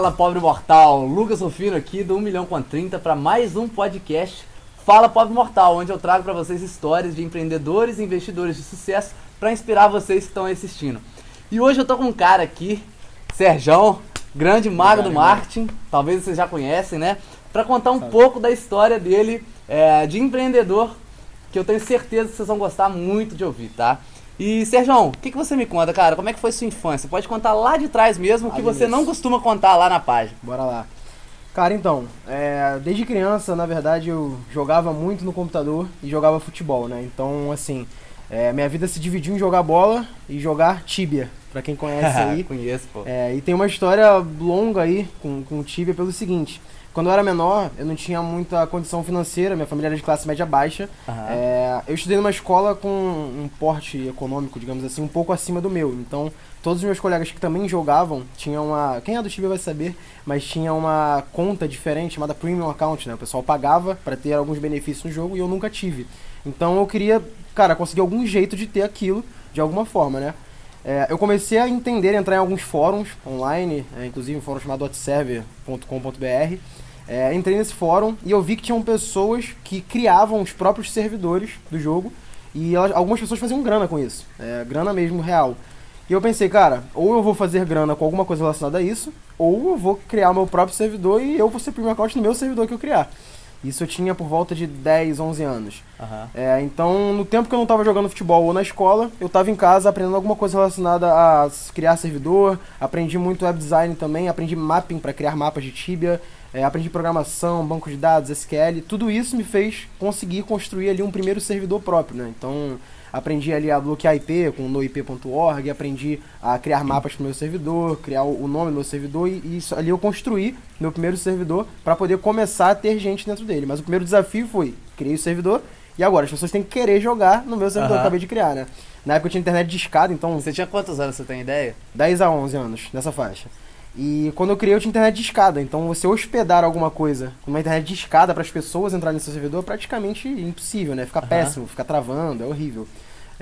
Fala, pobre mortal! Lucas Rufino aqui do 1 milhão com 30 para mais um podcast Fala, pobre mortal, onde eu trago para vocês histórias de empreendedores e investidores de sucesso para inspirar vocês que estão assistindo. E hoje eu tô com um cara aqui, Serjão, grande mago do marketing, talvez vocês já conhecem, né? Para contar um pouco da história dele é, de empreendedor, que eu tenho certeza que vocês vão gostar muito de ouvir, tá? E, Sérgio, o que, que você me conta, cara? Como é que foi sua infância? Pode contar lá de trás mesmo, que você não costuma contar lá na página. Bora lá. Cara, então, é, desde criança, na verdade, eu jogava muito no computador e jogava futebol, né? Então, assim, é, minha vida se dividiu em jogar bola e jogar Tibia, pra quem conhece aí. Conheço, pô. É, e tem uma história longa aí com, com Tibia pelo seguinte. Quando eu era menor, eu não tinha muita condição financeira, minha família era de classe média baixa. Uhum. É, eu estudei numa escola com um porte econômico, digamos assim, um pouco acima do meu. Então, todos os meus colegas que também jogavam tinham uma. Quem é do Tibia vai saber, mas tinha uma conta diferente chamada Premium Account, né? O pessoal pagava para ter alguns benefícios no jogo e eu nunca tive. Então eu queria, cara, conseguir algum jeito de ter aquilo de alguma forma, né? É, eu comecei a entender, entrar em alguns fóruns online, é, inclusive um fórum chamado hotserver.com.br. É, entrei nesse fórum e eu vi que tinham pessoas que criavam os próprios servidores do jogo e elas, algumas pessoas faziam grana com isso, é, grana mesmo real. E eu pensei, cara, ou eu vou fazer grana com alguma coisa relacionada a isso, ou eu vou criar meu próprio servidor e eu vou ser primeiro account no meu servidor que eu criar. Isso eu tinha por volta de 10, 11 anos. Uhum. É, então, no tempo que eu não estava jogando futebol ou na escola, eu estava em casa aprendendo alguma coisa relacionada a criar servidor. Aprendi muito web design também, aprendi mapping para criar mapas de Tibia. É, aprendi programação, banco de dados, SQL. Tudo isso me fez conseguir construir ali um primeiro servidor próprio, né? Então, aprendi ali a bloquear IP com noip.org, aprendi a criar mapas para o meu servidor, criar o nome do meu servidor e, e isso, ali eu construí meu primeiro servidor para poder começar a ter gente dentro dele. Mas o primeiro desafio foi, criei o servidor e agora as pessoas têm que querer jogar no meu servidor uhum. que eu acabei de criar, né? Na época eu tinha internet de escada, então... Você tinha quantos anos, você tem ideia? 10 a 11 anos, nessa faixa. E quando eu criei, eu tinha internet de escada. Então, você hospedar alguma coisa com uma internet de escada para as pessoas entrarem no seu servidor é praticamente impossível, né? Fica uhum. péssimo, fica travando, é horrível.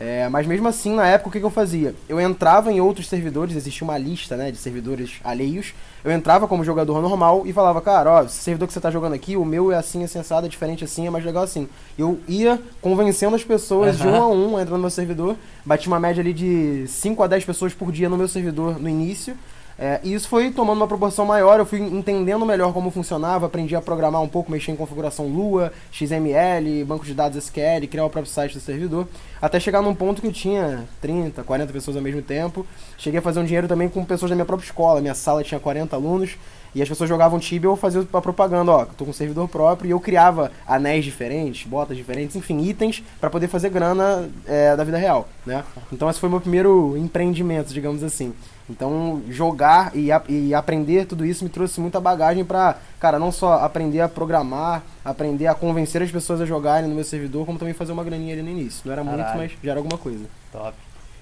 É, mas mesmo assim, na época, o que, que, eu fazia? Eu entrava em outros servidores, existia uma lista né, de servidores alheios. Eu entrava como jogador normal e falava, cara, ó, esse servidor que você está jogando aqui, o meu é assim, é sensado, é diferente assim, é mais legal assim. Eu ia convencendo as pessoas uhum. de um a um, entrando no meu servidor. Bati uma média ali de 5 a 10 pessoas por dia no meu servidor no início. É, e isso foi tomando uma proporção maior, eu fui entendendo melhor como funcionava, aprendi a programar um pouco, mexer em configuração Lua, XML, banco de dados SQL, criar o próprio site do servidor, até chegar num ponto que eu tinha 30, 40 pessoas ao mesmo tempo. Cheguei a fazer um dinheiro também com pessoas da minha própria escola, minha sala tinha 40 alunos, e as pessoas jogavam Tibia, eu fazia a propaganda, ó, tô com um servidor próprio, e eu criava anéis diferentes, botas diferentes, enfim, itens para poder fazer grana é, da vida real, né? Então esse foi meu primeiro empreendimento, digamos assim. Então, jogar e, e aprender tudo isso me trouxe muita bagagem para, cara, não só aprender a programar, aprender a convencer as pessoas a jogarem no meu servidor, como também fazer uma graninha ali no início. Não era Caralho. muito, mas já era alguma coisa. Top.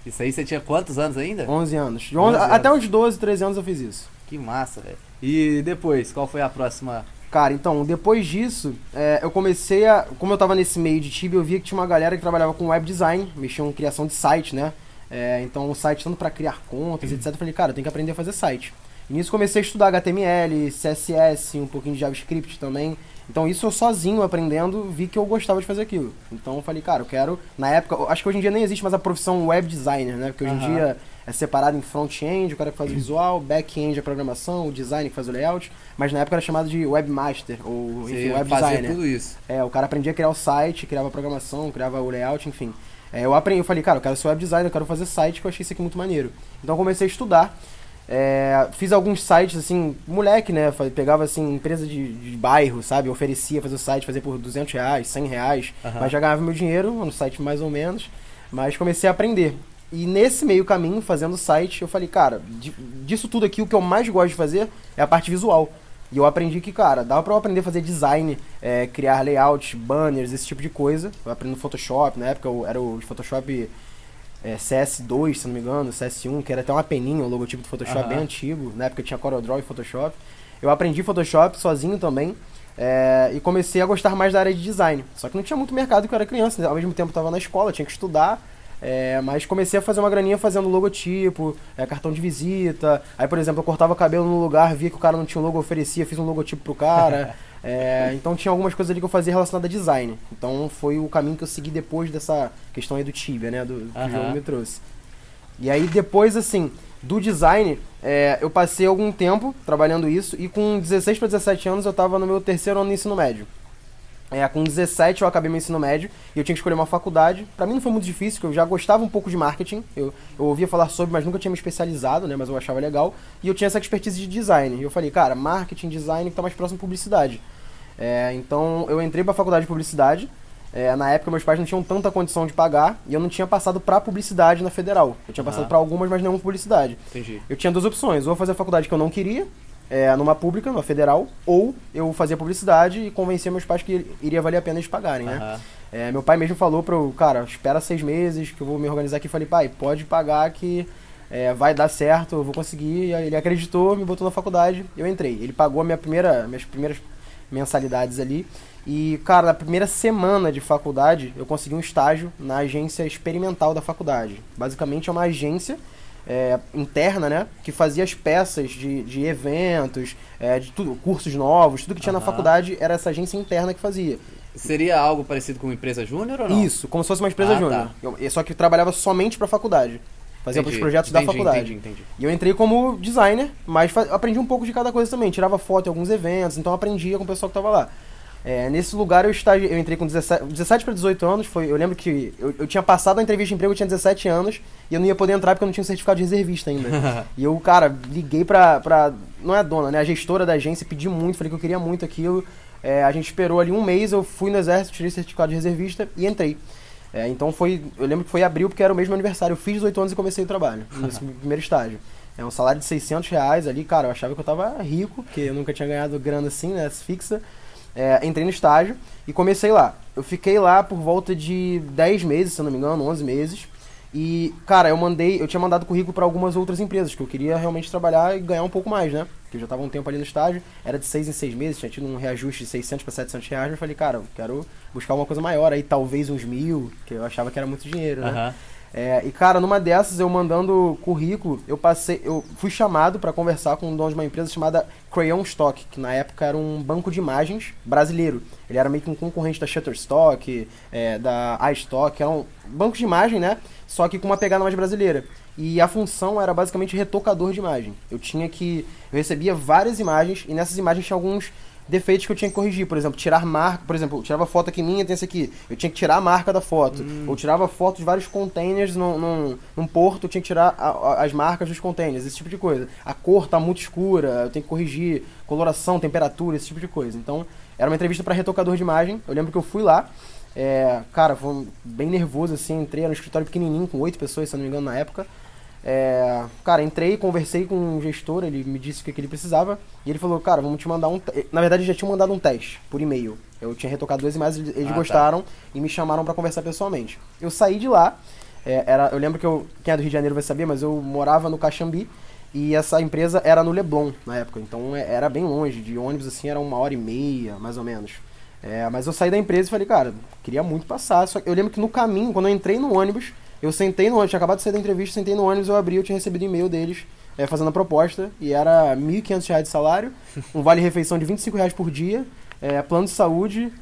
Isso aí você tinha quantos anos ainda? 11 anos. 11, 11 até uns 12, 13 anos eu fiz isso. Que massa, velho. E depois, qual foi a próxima Cara, então, depois disso, é, eu comecei a. Como eu tava nesse meio de Tibia, eu via que tinha uma galera que trabalhava com web design, mexia com criação de site, né? É, então, o site tanto para criar contas, etc. Eu falei, cara, eu tenho que aprender a fazer site. E nisso comecei a estudar HTML, CSS, um pouquinho de JavaScript também. Então, isso eu sozinho aprendendo, vi que eu gostava de fazer aquilo. Então, eu falei, cara, eu quero. Na época, acho que hoje em dia nem existe mais a profissão web designer, né? Porque hoje em dia é separado em front-end, o cara que faz o visual, back-end a programação, o design que faz o layout. Mas na época era chamado de webmaster, ou enfim, web designer. tudo isso. É, o cara aprendia a criar o site, criava a programação, criava o layout, enfim. É, eu aprendi, eu falei, cara, eu quero ser web designer, eu quero fazer site, que eu achei isso aqui muito maneiro. Então eu comecei a estudar. É, fiz alguns sites, assim, moleque, né? Pegava, assim, empresa de, de bairro, sabe? oferecia fazer o site, fazer por 200 reais, 100 reais. Uhum. Mas já ganhava meu dinheiro, no site mais ou menos. Mas comecei a aprender. E nesse meio caminho, fazendo site, eu falei, cara, disso tudo aqui, o que eu mais gosto de fazer é a parte visual. E eu aprendi que, cara, dava pra eu aprender a fazer design, é, criar layout, banners, esse tipo de coisa. Eu aprendi no Photoshop, na época eu, era o Photoshop é, CS2, se não me engano, CS1, que era até uma peninha, o logotipo do Photoshop uhum. bem antigo. Na época tinha CorelDRAW e Photoshop. Eu aprendi Photoshop sozinho também. É, e comecei a gostar mais da área de design. Só que não tinha muito mercado que eu era criança, né? ao mesmo tempo eu estava na escola, tinha que estudar. É, mas comecei a fazer uma graninha fazendo logotipo, é, cartão de visita. Aí, por exemplo, eu cortava cabelo no lugar, via que o cara não tinha um logo, oferecia, fiz um logotipo pro cara. é, então tinha algumas coisas ali que eu fazia relacionadas a design. Então foi o caminho que eu segui depois dessa questão aí do Tibia, né? Do, que o jogo me trouxe. E aí depois, assim, do design, é, eu passei algum tempo trabalhando isso e com 16 para 17 anos eu estava no meu terceiro ano de ensino médio. É, com 17 eu acabei meu ensino médio e eu tinha que escolher uma faculdade. Para mim não foi muito difícil, porque eu já gostava um pouco de marketing. Eu, eu ouvia falar sobre, mas nunca tinha me especializado, né? Mas eu achava legal. E eu tinha essa expertise de design. E eu falei, cara, marketing, design, que tá mais próximo de publicidade. É, então eu entrei para a faculdade de publicidade. É, na época meus pais não tinham tanta condição de pagar e eu não tinha passado para publicidade na federal. Eu tinha passado para algumas, mas nenhuma publicidade. Entendi. Eu tinha duas opções: ou fazer a faculdade que eu não queria, é, numa pública, numa federal, ou eu fazia publicidade e convencia meus pais que iria valer a pena eles pagarem, né? Uhum. É, meu pai mesmo falou pro cara, espera seis meses que eu vou me organizar aqui. Falei, pai, pode pagar que é, vai dar certo, eu vou conseguir. Ele acreditou, me botou na faculdade, eu entrei. Ele pagou a minha primeira, minhas primeiras mensalidades ali. E, cara, na primeira semana de faculdade, eu consegui um estágio na agência experimental da faculdade. Basicamente é uma agência é, interna, né? Que fazia as peças de, de eventos, é, de tudo, cursos novos, tudo que tinha uhum. na faculdade era essa agência interna que fazia. Seria algo parecido com uma empresa júnior ou não? Isso, como se fosse uma empresa ah, júnior. Tá. Só que trabalhava somente para a faculdade. Fazia entendi, os projetos entendi, da faculdade. Entendi, entendi. E eu entrei como designer, mas aprendi um pouco de cada coisa também. Tirava foto em alguns eventos, então aprendia com o pessoal que estava lá. É, nesse lugar eu, estagi... eu entrei com 17, 17 para 18 anos. Foi, eu lembro que eu, eu tinha passado a entrevista de emprego, eu tinha 17 anos, e eu não ia poder entrar porque eu não tinha um certificado de reservista ainda. e eu, cara, liguei pra, pra. Não é a dona, né? A gestora da agência, pedi muito, falei que eu queria muito aquilo. É, a gente esperou ali um mês, eu fui no exército, tirei certificado de reservista e entrei. É, então foi. Eu lembro que foi abril porque era o mesmo aniversário. Eu fiz 18 anos e comecei o trabalho, nesse primeiro estágio. É um salário de 600 reais ali, cara, eu achava que eu tava rico, porque eu nunca tinha ganhado grana assim, né? Fixa. É, entrei no estágio e comecei lá. Eu fiquei lá por volta de 10 meses, se não me engano, 11 meses. E, cara, eu mandei, eu tinha mandado currículo para algumas outras empresas, que eu queria realmente trabalhar e ganhar um pouco mais, né? Porque eu já tava um tempo ali no estágio, era de 6 em 6 meses, tinha tido um reajuste de 600 para 700 reais, eu falei, cara, eu quero buscar uma coisa maior, aí talvez uns mil, que eu achava que era muito dinheiro, né? Uhum. É, e cara, numa dessas, eu mandando currículo, eu passei, eu fui chamado para conversar com um dono de uma empresa chamada Crayon Stock, que na época era um banco de imagens brasileiro. Ele era meio que um concorrente da Shutterstock, é, da iStock, era um banco de imagem, né? Só que com uma pegada mais brasileira. E a função era basicamente retocador de imagem. Eu tinha que. Eu recebia várias imagens e nessas imagens tinha alguns defeitos que eu tinha que corrigir. Por exemplo, tirar marca. Por exemplo, eu tirava foto aqui minha, tem esse aqui. Eu tinha que tirar a marca da foto. Hum. Ou tirava foto de vários containers num, num, num porto, eu tinha que tirar a, a, as marcas dos containers, esse tipo de coisa. A cor tá muito escura, eu tenho que corrigir coloração, temperatura, esse tipo de coisa. Então, era uma entrevista para retocador de imagem. Eu lembro que eu fui lá. É, cara, foi bem nervoso assim. Entrei no escritório pequenininho, com oito pessoas, se não me engano, na época. É, cara, entrei, conversei com um gestor, ele me disse o que, que ele precisava. E ele falou, cara, vamos te mandar um. Na verdade, já tinha mandado um teste por e-mail. Eu tinha retocado duas imagens, eles ah, tá. gostaram tá. e me chamaram para conversar pessoalmente. Eu saí de lá, é, era, eu lembro que eu. Quem é do Rio de Janeiro vai saber, mas eu morava no Caxambi. E essa empresa era no Leblon na época, então é, era bem longe, de ônibus assim era uma hora e meia, mais ou menos. É, mas eu saí da empresa e falei, cara, queria muito passar. Só que eu lembro que no caminho, quando eu entrei no ônibus, eu sentei no ônibus, tinha acabado de sair da entrevista, sentei no ônibus, eu abri, eu tinha recebido e-mail deles é, fazendo a proposta, e era R$ 1.500 de salário, um vale-refeição de 25 reais por dia, é, plano de saúde,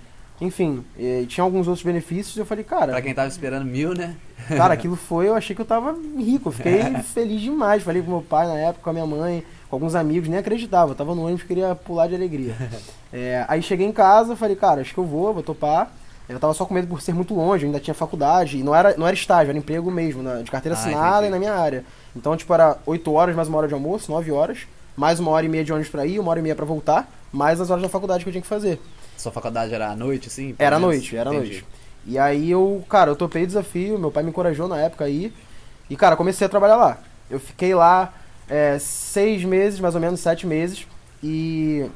enfim, e tinha alguns outros benefícios, e eu falei, cara... Pra quem tava esperando mil, né? cara, aquilo foi, eu achei que eu tava rico, eu fiquei feliz demais, falei com meu pai na época, com a minha mãe, com alguns amigos, nem acreditava, eu tava no ônibus, queria pular de alegria. É, aí cheguei em casa, falei, cara, acho que eu vou, vou topar, eu tava só com medo por ser muito longe, ainda tinha faculdade, e não era, não era estágio, era emprego mesmo, na, de carteira ah, assinada entendi. e na minha área. Então, tipo, era 8 horas mais uma hora de almoço, 9 horas, mais uma hora e meia de ônibus pra ir, uma hora e meia pra voltar, mais as horas da faculdade que eu tinha que fazer. Sua faculdade era à noite, sim? Era à noite, era à noite. E aí eu, cara, eu topei o desafio, meu pai me encorajou na época aí, e, cara, comecei a trabalhar lá. Eu fiquei lá é, seis meses, mais ou menos, sete meses, e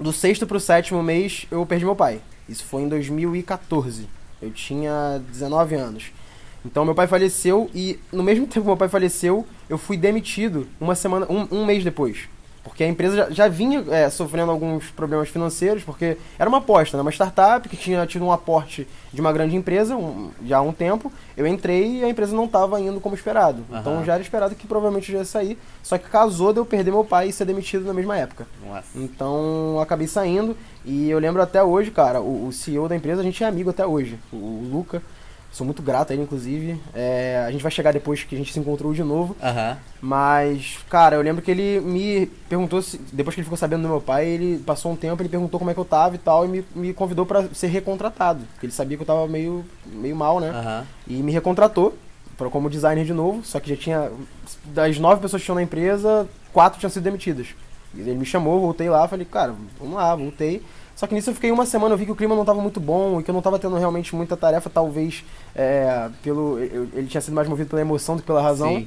do sexto pro sétimo mês eu perdi meu pai. Isso foi em 2014. Eu tinha 19 anos. Então meu pai faleceu e no mesmo tempo que meu pai faleceu, eu fui demitido uma semana, um, um mês depois. Porque a empresa já, já vinha é, sofrendo alguns problemas financeiros, porque era uma aposta, né? uma startup que tinha tido um aporte de uma grande empresa um, já há um tempo. Eu entrei e a empresa não estava indo como esperado. Uhum. Então já era esperado que provavelmente ia sair. Só que casou de eu perder meu pai e ser demitido na mesma época. Nossa. Então eu acabei saindo. E eu lembro até hoje, cara, o, o CEO da empresa, a gente é amigo até hoje. O, o Luca. Sou muito grato a ele, inclusive. É, a gente vai chegar depois que a gente se encontrou de novo. Uhum. Mas, cara, eu lembro que ele me perguntou, se, depois que ele ficou sabendo do meu pai, ele passou um tempo, ele perguntou como é que eu tava e tal, e me, me convidou para ser recontratado. Porque ele sabia que eu tava meio, meio mal, né? Uhum. E me recontratou pra, como designer de novo, só que já tinha. Das nove pessoas que tinham na empresa, quatro tinham sido demitidas. Ele me chamou, voltei lá, falei, cara, vamos lá, voltei. Só que nisso eu fiquei uma semana, eu vi que o clima não estava muito bom e que eu não estava tendo realmente muita tarefa, talvez é, pelo eu, ele tinha sido mais movido pela emoção do que pela razão.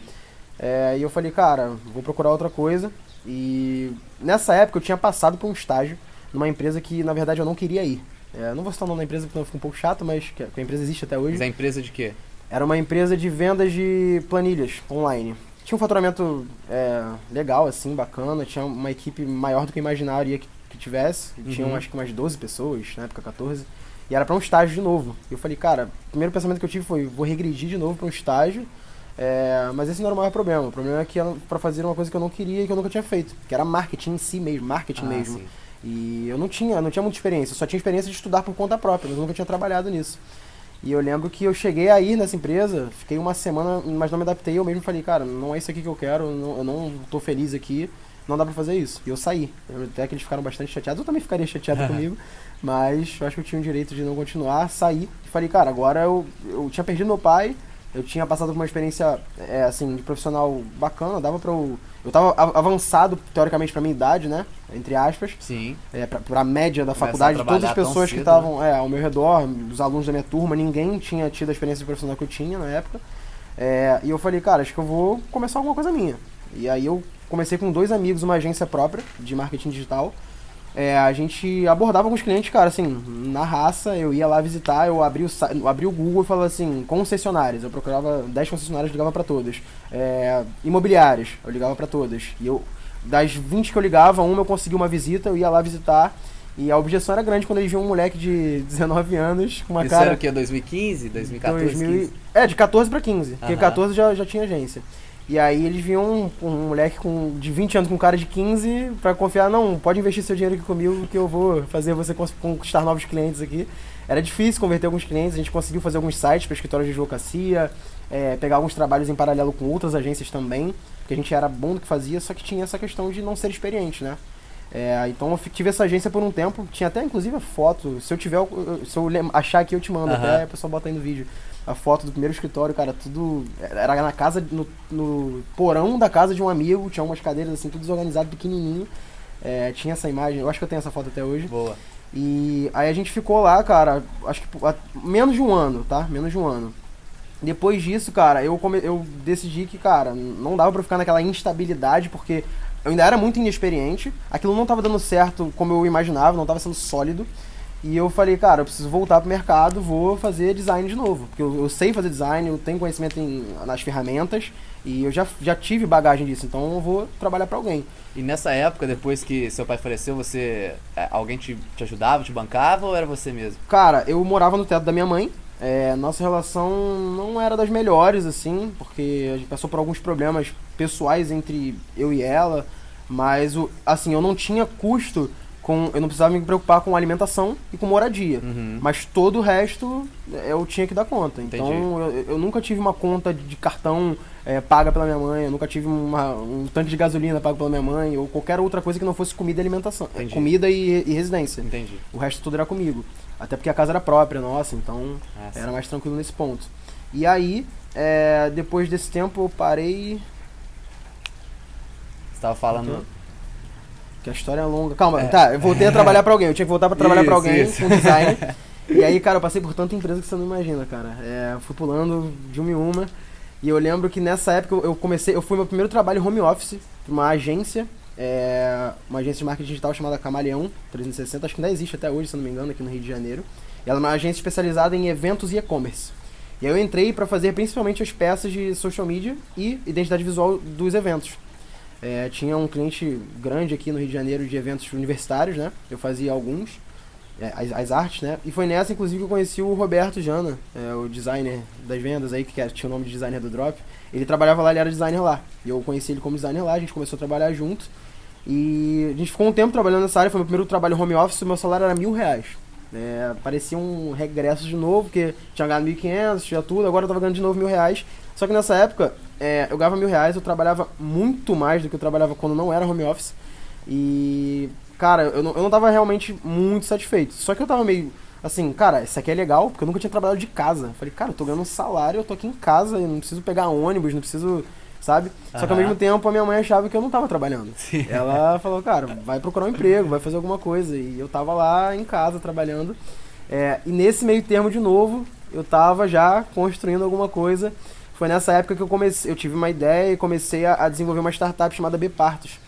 É, e eu falei, cara, vou procurar outra coisa. E nessa época eu tinha passado por um estágio numa empresa que na verdade eu não queria ir. É, não vou citar o nome da empresa porque fica um pouco chato, mas que a empresa existe até hoje. Mas a empresa de quê? Era uma empresa de vendas de planilhas online. Tinha um faturamento é, legal, assim, bacana. Tinha uma equipe maior do que eu imaginaria que que tivesse. Uhum. Tinham acho que umas 12 pessoas, na época 14. E era para um estágio de novo. E eu falei, cara, o primeiro pensamento que eu tive foi, vou regredir de novo para um estágio. É, mas esse não era o maior problema. O problema é que era para fazer uma coisa que eu não queria e que eu nunca tinha feito, que era marketing em si mesmo, marketing ah, mesmo. Sim. E eu não tinha, não tinha muita experiência, eu só tinha experiência de estudar por conta própria, mas eu nunca tinha trabalhado nisso. E eu lembro que eu cheguei aí nessa empresa, fiquei uma semana, mas não me adaptei, eu mesmo falei, cara, não é isso aqui que eu quero, não, eu não tô feliz aqui não dá pra fazer isso. E eu saí. Até que eles ficaram bastante chateados. Eu também ficaria chateado comigo. Mas eu acho que eu tinha o direito de não continuar. Saí e falei, cara, agora eu, eu tinha perdido meu pai. Eu tinha passado por uma experiência, é, assim, de profissional bacana. Dava pra eu... Eu tava avançado, teoricamente, pra minha idade, né? Entre aspas. Sim. É, pra, pra média da faculdade. Todas as pessoas que estavam né? é, ao meu redor, os alunos da minha turma, ninguém tinha tido a experiência de profissional que eu tinha na época. É, e eu falei, cara, acho que eu vou começar alguma coisa minha. E aí eu comecei com dois amigos uma agência própria de marketing digital. É, a gente abordava alguns clientes, cara, assim, na raça, eu ia lá visitar, eu abri o, abri o Google e falava assim, concessionárias, eu procurava 10 concessionárias, ligava para todas. É, imobiliárias, eu ligava para todas. E eu, das 20 que eu ligava, uma eu consegui uma visita, eu ia lá visitar. E a objeção era grande quando eles viam um moleque de 19 anos com uma Isso cara... Isso era o quê? 2015? 2014? 2000... É, de 14 para 15, porque 14 já, já tinha agência. E aí eles viam um, um, moleque com, de 20 anos com cara de 15 para confiar, não, pode investir seu dinheiro aqui comigo que eu vou fazer você conquistar novos clientes aqui. Era difícil converter alguns clientes, a gente conseguiu fazer alguns sites para escritórios de advocacia, é, pegar alguns trabalhos em paralelo com outras agências também, porque a gente era bom do que fazia, só que tinha essa questão de não ser experiente, né? É, então eu tive essa agência por um tempo, tinha até inclusive a foto, se eu tiver, se eu achar aqui eu te mando, uhum. até a pessoa bota aí no vídeo a foto do primeiro escritório, cara, tudo. Era na casa, no, no porão da casa de um amigo, tinha umas cadeiras assim, tudo desorganizado, pequenininho. É, tinha essa imagem, eu acho que eu tenho essa foto até hoje. Boa. E aí a gente ficou lá, cara, acho que menos de um ano, tá? Menos de um ano. Depois disso, cara, eu, come, eu decidi que, cara, não dava pra ficar naquela instabilidade, porque eu ainda era muito inexperiente, aquilo não tava dando certo como eu imaginava, não tava sendo sólido. E eu falei, cara, eu preciso voltar pro mercado, vou fazer design de novo. Porque eu, eu sei fazer design, eu tenho conhecimento em, nas ferramentas e eu já, já tive bagagem disso, então eu vou trabalhar para alguém. E nessa época, depois que seu pai faleceu, você. É, alguém te, te ajudava, te bancava ou era você mesmo? Cara, eu morava no teto da minha mãe. É, nossa relação não era das melhores, assim, porque a gente passou por alguns problemas pessoais entre eu e ela. Mas, o, assim, eu não tinha custo com, eu não precisava me preocupar com alimentação e com moradia. Uhum. Mas todo o resto eu tinha que dar conta. Então eu, eu, nunca tive uma conta de cartão é, paga pela minha mãe, eu nunca tive uma, um tanque de gasolina pago pela minha mãe, ou qualquer outra coisa que não fosse comida e alimentação. Entendi. Comida e, e, residência. Entendi. O resto tudo era comigo. Até porque a casa era própria, nossa, então ah, era mais tranquilo nesse ponto. E aí, é, depois desse tempo, eu parei. Estava falando. Que a história é longa. Calma, é. tá, eu voltei a trabalhar pra alguém. Eu tinha que voltar pra trabalhar isso, pra alguém isso. com design. e aí, cara, eu passei por tanta empresa que você não imagina, cara. É, fui pulando de uma em uma. E eu lembro que nessa época eu comecei, eu fui meu primeiro trabalho home office, uma agência, é, uma agência de marketing digital chamada Camaleão 360, acho que ainda existe até hoje, se não me engano, aqui no Rio de Janeiro. E ela é uma agência especializada em eventos e e-commerce. E aí eu entrei para fazer principalmente as peças de social media e identidade visual dos eventos. É, tinha um cliente grande aqui no Rio de Janeiro de eventos universitários, né? Eu fazia alguns, é, as, as, artes, né? E foi nessa, inclusive, que eu conheci o Roberto Jana, é, o designer das vendas aí, que tinha o nome de designer do Drop. Ele trabalhava lá, ele era designer lá. E eu conheci ele como designer lá, a gente começou a trabalhar junto. E a gente ficou um tempo trabalhando nessa área, foi meu primeiro trabalho home office, meu salário era mil reais. É, parecia um regresso de novo, porque tinha ganhado 1.500, tinha tudo, agora eu tava ganhando de novo mil reais. Só que nessa época, é, eu ganhava mil reais, eu trabalhava muito mais do que eu trabalhava quando não era home office. E, cara, eu não, eu não tava realmente muito satisfeito. Só que eu tava meio assim, cara, isso aqui é legal, porque eu nunca tinha trabalhado de casa. Falei, cara, eu tô ganhando um salário, eu tô aqui em casa, eu não preciso pegar ônibus, não preciso sabe? Uhum. Só que ao mesmo tempo a minha mãe achava que eu não tava trabalhando. Sim. Ela falou, cara, vai procurar um emprego, vai fazer alguma coisa. E eu tava lá em casa trabalhando. É, e nesse meio termo, de novo, eu tava já construindo alguma coisa. Foi nessa época que eu comecei, eu tive uma ideia e comecei a, a desenvolver uma startup chamada Bepartos.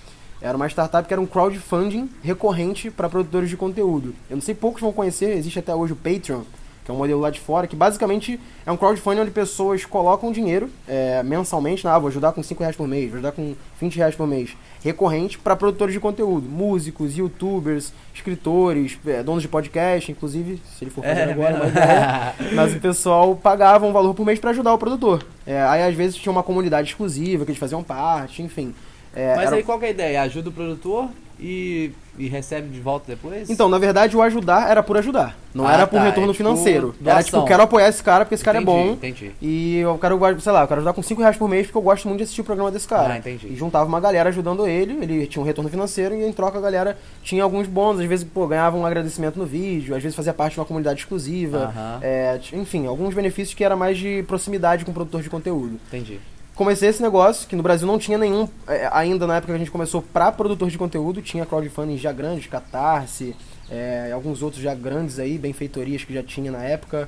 Era uma startup que era um crowdfunding recorrente para produtores de conteúdo. Eu não sei, poucos vão conhecer, existe até hoje o Patreon, que é um modelo lá de fora, que basicamente é um crowdfunding onde pessoas colocam dinheiro é, mensalmente, ah, vou ajudar com 5 reais por mês, vou ajudar com 20 reais por mês, recorrente para produtores de conteúdo, músicos, youtubers, escritores, é, donos de podcast, inclusive, se ele for fazer é, agora, mas, é, mas o pessoal pagava um valor por mês para ajudar o produtor. É, aí às vezes tinha uma comunidade exclusiva que eles faziam parte, enfim. É, mas era... aí qual é a ideia? Ajuda o produtor e, e recebe de volta depois? Então, na verdade, o ajudar era por ajudar. Não ah, era por tá, retorno é tipo financeiro. Doação. Era tipo, quero apoiar esse cara porque esse cara é entendi, é bom. Entendi. E eu quero, sei lá, eu quero ajudar com 5 reais por mês porque eu gosto muito de assistir o programa desse cara. Ah, entendi. E juntava uma galera ajudando ele, ele tinha um retorno financeiro e em troca a galera tinha alguns bônus. Às vezes, pô, ganhava um agradecimento no vídeo, às vezes fazia parte de uma comunidade exclusiva. Uh -huh. é, enfim, alguns benefícios que era mais de proximidade com o produtor de conteúdo. Entendi comecei esse negócio, que no Brasil não tinha nenhum, é, ainda na época que a gente começou, para produtor de conteúdo, tinha crowdfunding já grande, Catarse, é, alguns outros já grandes aí, benfeitorias que já tinha na época.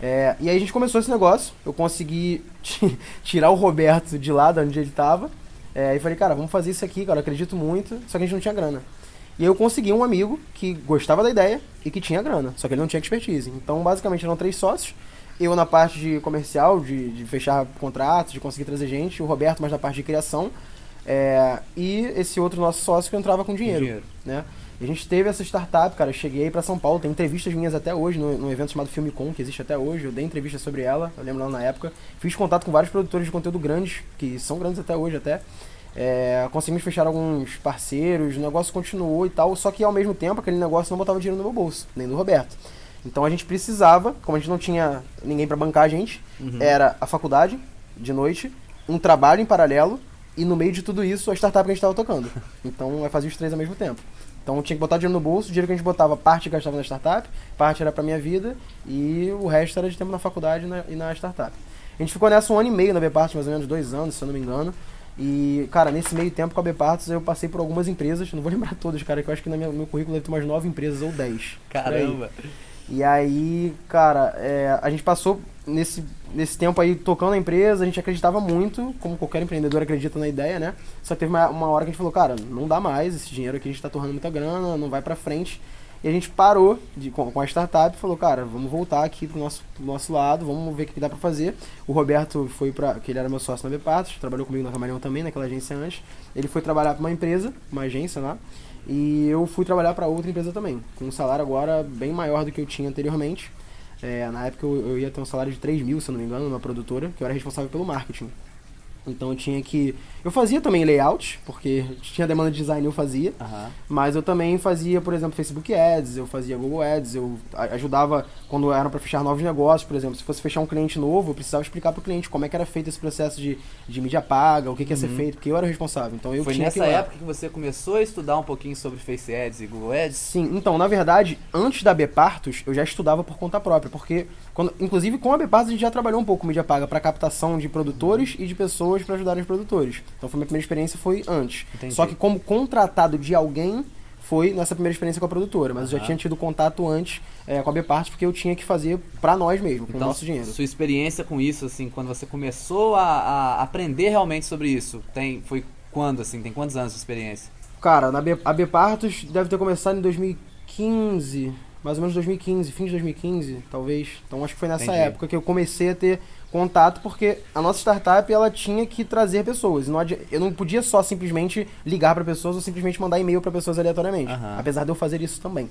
É, e aí a gente começou esse negócio, eu consegui tirar o Roberto de lá, de onde ele estava, é, e falei, cara, vamos fazer isso aqui, cara, acredito muito, só que a gente não tinha grana. E aí eu consegui um amigo que gostava da ideia e que tinha grana, só que ele não tinha expertise. Então, basicamente, eram três sócios, eu na parte de comercial, de, de fechar contratos, de conseguir trazer gente, o Roberto mais na parte de criação, é, e esse outro nosso sócio que entrava com dinheiro, dinheiro. né? E a gente teve essa startup, cara, eu cheguei para São Paulo, tem entrevistas minhas até hoje, no, no evento chamado Filmicon, que existe até hoje, eu dei entrevista sobre ela, eu lembro lá na época, fiz contato com vários produtores de conteúdo grandes, que são grandes até hoje até, é, conseguimos fechar alguns parceiros, o negócio continuou e tal, só que ao mesmo tempo aquele negócio não botava dinheiro no meu bolso, nem do Roberto. Então a gente precisava, como a gente não tinha ninguém para bancar a gente, uhum. era a faculdade de noite, um trabalho em paralelo e no meio de tudo isso a startup que a gente estava tocando. Então eu fazia os três ao mesmo tempo. Então tinha que botar dinheiro no bolso, o dinheiro que a gente botava, parte gastava na startup, parte era para minha vida e o resto era de tempo na faculdade e na, e na startup. A gente ficou nessa um ano e meio na Bpart, mais ou menos dois anos, se eu não me engano. E, cara, nesse meio tempo com a Bpartos eu passei por algumas empresas, não vou lembrar todas, cara, que eu acho que no meu, meu currículo deve ter umas nove empresas ou dez. Caramba! E aí, cara, é, a gente passou nesse, nesse tempo aí tocando a empresa, a gente acreditava muito, como qualquer empreendedor acredita na ideia, né? Só que teve uma, uma hora que a gente falou, cara, não dá mais, esse dinheiro aqui a gente tá torrando muita grana, não vai pra frente. E a gente parou de, com, com a startup e falou, cara, vamos voltar aqui pro nosso, pro nosso lado, vamos ver o que dá pra fazer. O Roberto foi pra. que ele era meu sócio na Bepatos, trabalhou comigo na Camarão também, naquela agência antes. Ele foi trabalhar pra uma empresa, uma agência lá. E eu fui trabalhar para outra empresa também, com um salário agora bem maior do que eu tinha anteriormente. É, na época eu, eu, ia ter um salário de 3 mil, se eu não me engano, numa produtora, que eu era responsável pelo marketing. Então eu tinha que. Eu fazia também layout, porque tinha demanda de design eu fazia. Uhum. Mas eu também fazia, por exemplo, Facebook Ads, eu fazia Google Ads, eu ajudava quando eram para fechar novos negócios, por exemplo. Se fosse fechar um cliente novo, eu precisava explicar para o cliente como é que era feito esse processo de, de mídia paga, o que, que ia ser uhum. feito, porque eu era o responsável. Então eu Foi tinha nessa que época que você começou a estudar um pouquinho sobre Face Ads e Google Ads? Sim, então, na verdade, antes da Bepartos, eu já estudava por conta própria, porque, quando, inclusive com a Bepartos a gente já trabalhou um pouco mídia paga para captação de produtores uhum. e de pessoas para ajudarem os produtores. Então foi minha primeira experiência foi antes. Entendi. Só que como contratado de alguém foi nessa primeira experiência com a produtora, mas uhum. eu já tinha tido contato antes é, com a B-Part porque eu tinha que fazer para nós mesmo, com então, o nosso dinheiro. Sua experiência com isso, assim, quando você começou a, a, aprender realmente sobre isso, tem, foi quando, assim, tem quantos anos de experiência? Cara, na B, a B-Partos deve ter começado em 2015, mais ou menos 2015, fim de 2015, talvez. Então acho que foi nessa Entendi. época que eu comecei a ter contato, porque a nossa startup ela tinha que trazer pessoas. Não eu não podia só simplesmente ligar para pessoas ou simplesmente mandar e-mail para pessoas aleatoriamente. Apesar de eu fazer isso também.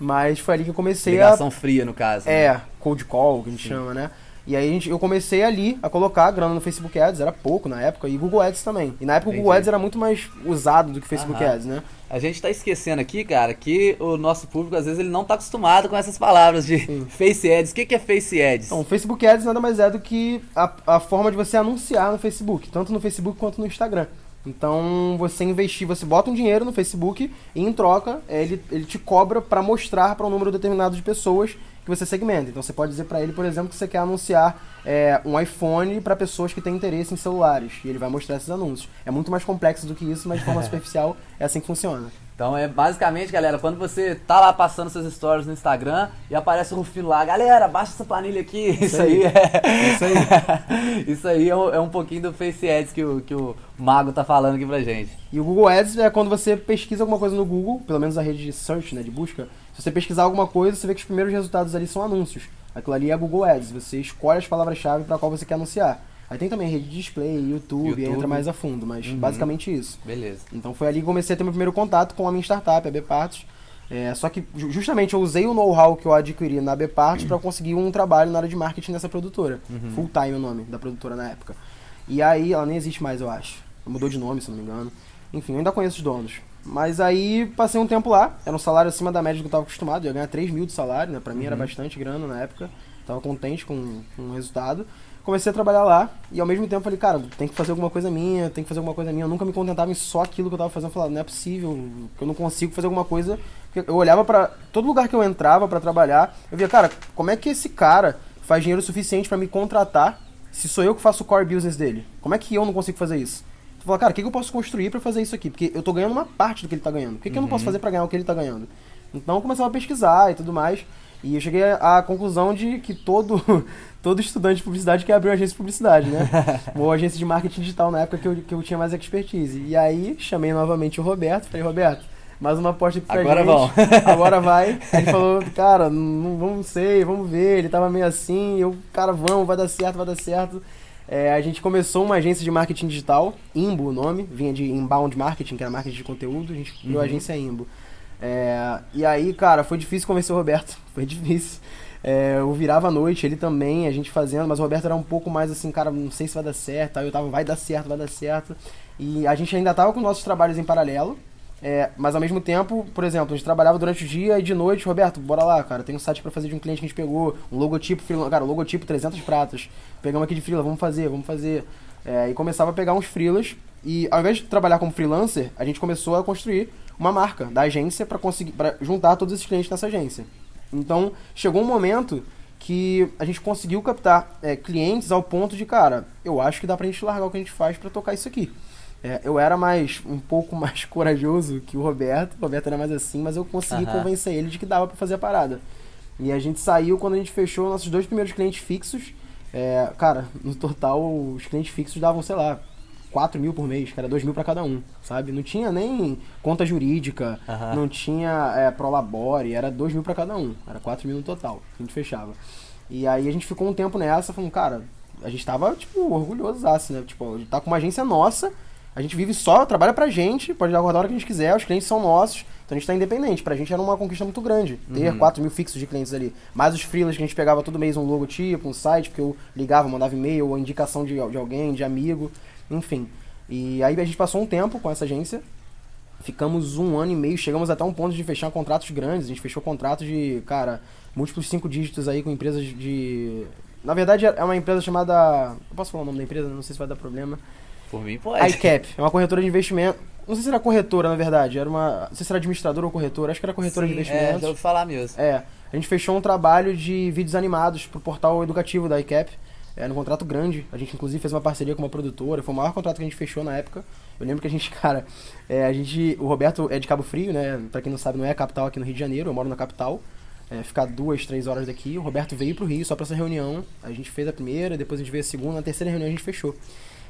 Mas foi ali que eu comecei Ligação a. Ligação fria, no caso. É, né? cold call, que a gente Sim. chama, né? E aí gente, eu comecei ali a colocar grana no Facebook Ads, era pouco na época, e Google Ads também. E na época Entendi. o Google Ads era muito mais usado do que o Facebook Aham. Ads, né? A gente tá esquecendo aqui, cara, que o nosso público às vezes ele não tá acostumado com essas palavras de Sim. Face Ads. O que, que é Face Ads? Então, Facebook Ads nada mais é do que a, a forma de você anunciar no Facebook, tanto no Facebook quanto no Instagram. Então você investir, você bota um dinheiro no Facebook e em troca ele, ele te cobra para mostrar para um número determinado de pessoas que você segmenta. Então você pode dizer para ele, por exemplo, que você quer anunciar é, um iPhone para pessoas que têm interesse em celulares. E ele vai mostrar esses anúncios. É muito mais complexo do que isso, mas de forma superficial é assim que funciona. Então é basicamente, galera, quando você tá lá passando seus stories no Instagram e aparece o Rufino lá, galera, baixa essa planilha aqui. Isso, isso aí. é. Isso aí. isso aí é um, é um, pouquinho do Face Ads que o, que o Mago tá falando aqui pra gente. E o Google Ads é quando você pesquisa alguma coisa no Google, pelo menos a rede de search, né, de busca. Se você pesquisar alguma coisa, você vê que os primeiros resultados ali são anúncios. Aquilo ali é Google Ads. Você escolhe as palavras-chave para qual você quer anunciar. Aí tem também rede de display, YouTube, YouTube. entra mais a fundo, mas uhum. basicamente isso. Beleza. Então foi ali que comecei a ter meu primeiro contato com a minha startup, a Bparts. É, só que justamente eu usei o know-how que eu adquiri na Bparts para conseguir um trabalho na área de marketing nessa produtora. Uhum. Full time o nome da produtora na época. E aí ela nem existe mais, eu acho. Mudou de nome, se não me engano. Enfim, eu ainda conheço os donos. Mas aí passei um tempo lá, era um salário acima da média do que eu estava acostumado, eu ia ganhar 3 mil de salário, né? Pra mim uhum. era bastante grana na época, tava contente com, com o resultado comecei a trabalhar lá e ao mesmo tempo falei, cara, tem que fazer alguma coisa minha, tem que fazer alguma coisa minha. Eu nunca me contentava em só aquilo que eu tava fazendo. Eu falava, não é possível, que eu não consigo fazer alguma coisa. Eu olhava para todo lugar que eu entrava para trabalhar, eu via, cara, como é que esse cara faz dinheiro suficiente para me contratar se sou eu que faço o core business dele? Como é que eu não consigo fazer isso? Tu fala, cara, o que, que eu posso construir para fazer isso aqui? Porque eu tô ganhando uma parte do que ele tá ganhando. O que, que eu não posso uhum. fazer para ganhar o que ele tá ganhando? Então eu começava a pesquisar e tudo mais. E eu cheguei à conclusão de que todo, todo estudante de publicidade quer abrir uma agência de publicidade, né? Ou agência de marketing digital na época que eu, que eu tinha mais expertise. E aí chamei novamente o Roberto, falei, Roberto, mais uma aposta pra agora gente. Vão. Agora vai. Ele falou, cara, não, não sei, vamos ver. Ele tava meio assim, eu, cara, vamos, vai dar certo, vai dar certo. É, a gente começou uma agência de marketing digital, Imbo o nome, vinha de Inbound Marketing, que era marketing de conteúdo, a gente criou uhum. a agência Imbo. É, e aí, cara, foi difícil convencer o Roberto, foi difícil. É, eu virava à noite, ele também, a gente fazendo, mas o Roberto era um pouco mais assim, cara, não sei se vai dar certo. Aí eu tava, vai dar certo, vai dar certo. E a gente ainda tava com nossos trabalhos em paralelo. É, mas ao mesmo tempo, por exemplo, a gente trabalhava durante o dia e de noite, Roberto, bora lá, cara, tem um site para fazer de um cliente que a gente pegou, um logotipo, cara, logotipo 300 pratas. Pegamos aqui de freela, vamos fazer, vamos fazer. É, e começava a pegar uns freelas e ao invés de trabalhar como freelancer, a gente começou a construir uma marca da agência para conseguir para juntar todos esses clientes nessa agência. Então, chegou um momento que a gente conseguiu captar é, clientes ao ponto de, cara, eu acho que dá pra gente largar o que a gente faz para tocar isso aqui. É, eu era mais um pouco mais corajoso que o Roberto, o Roberto era mais assim, mas eu consegui uhum. convencer ele de que dava para fazer a parada. E a gente saiu quando a gente fechou nossos dois primeiros clientes fixos. É, cara, no total os clientes fixos davam, sei lá, 4 mil por mês, que era 2 mil para cada um, sabe? Não tinha nem conta jurídica, uhum. não tinha é, prolabore, era 2 mil para cada um, era 4 mil no total, a gente fechava. E aí a gente ficou um tempo nessa, falando, cara, a gente tava, tipo, orgulhoso, assim, né? Tipo, a gente tá com uma agência nossa, a gente vive só, trabalha pra gente, pode dar a hora que a gente quiser, os clientes são nossos, então a gente tá independente. Pra gente era uma conquista muito grande, ter uhum. 4 mil fixos de clientes ali. Mais os freelas que a gente pegava todo mês um logotipo, um site, porque eu ligava, mandava e-mail, ou indicação de, de alguém, de amigo enfim. E aí a gente passou um tempo com essa agência, ficamos um ano e meio, chegamos até um ponto de fechar contratos grandes, a gente fechou contratos de, cara, múltiplos cinco dígitos aí com empresas de... Na verdade é uma empresa chamada... Eu posso falar o nome da empresa? Não sei se vai dar problema. Por mim pode. iCap, é uma corretora de investimento. Não sei se era corretora, na verdade. Era uma. Não sei se era administradora ou corretora. Acho que era corretora Sim, de investimentos. É, ouvi falar mesmo. É. A gente fechou um trabalho de vídeos animados pro portal educativo da iCap. Era um contrato grande. A gente, inclusive, fez uma parceria com uma produtora. Foi o maior contrato que a gente fechou na época. Eu lembro que a gente, cara, é, a gente. O Roberto é de Cabo Frio, né? Pra quem não sabe, não é a capital aqui no Rio de Janeiro. Eu moro na capital. É, ficar duas, três horas daqui. O Roberto veio pro Rio só pra essa reunião. A gente fez a primeira, depois a gente veio a segunda. Na terceira reunião a gente fechou.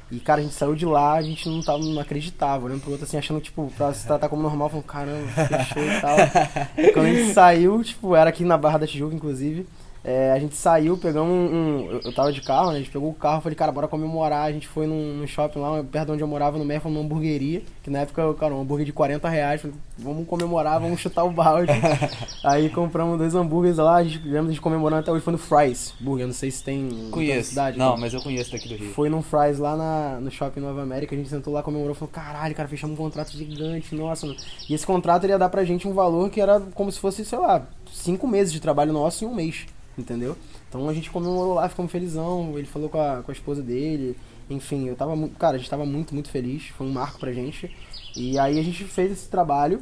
E, cara, a gente saiu de lá, a gente não, tava, não acreditava, olhando pro outro assim, achando, tipo, pra se tratar como normal, falando, caramba, fechou e tal. Quando a gente saiu, tipo, era aqui na Barra da Tijuca, inclusive. É, a gente saiu, pegamos um, um, Eu tava de carro, né? A gente pegou o carro, falei, cara, bora comemorar. A gente foi num, num shopping lá, perto de onde eu morava, no Merfa, numa hamburgueria. Que na época, cara, um hambúrguer de 40 reais. Falei, vamos comemorar, vamos chutar o balde. Aí compramos dois hambúrgueres lá, a gente, lembra de comemorando até hoje, foi no Fries Burger. Não sei se tem. Conheço. Cidade, não, mas eu conheço daqui do Rio. Foi num Fries lá na, no shopping Nova América. A gente sentou lá, comemorou, falou, caralho, cara, fechamos um contrato gigante, nossa. E esse contrato ele ia dar pra gente um valor que era como se fosse, sei lá, cinco meses de trabalho nosso em um mês, entendeu? Então a gente comemorou lá, ficamos felizão. Ele falou com a, com a esposa dele. Enfim, eu tava muito. Cara, a gente tava muito, muito feliz. Foi um marco pra gente. E aí a gente fez esse trabalho.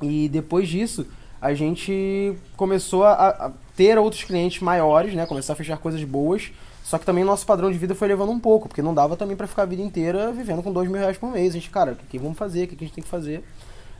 E depois disso, a gente começou a, a ter outros clientes maiores, né? Começar a fechar coisas boas. Só que também o nosso padrão de vida foi levando um pouco, porque não dava também para ficar a vida inteira vivendo com dois mil reais por mês. A gente, cara, o que, que vamos fazer? O que, que a gente tem que fazer?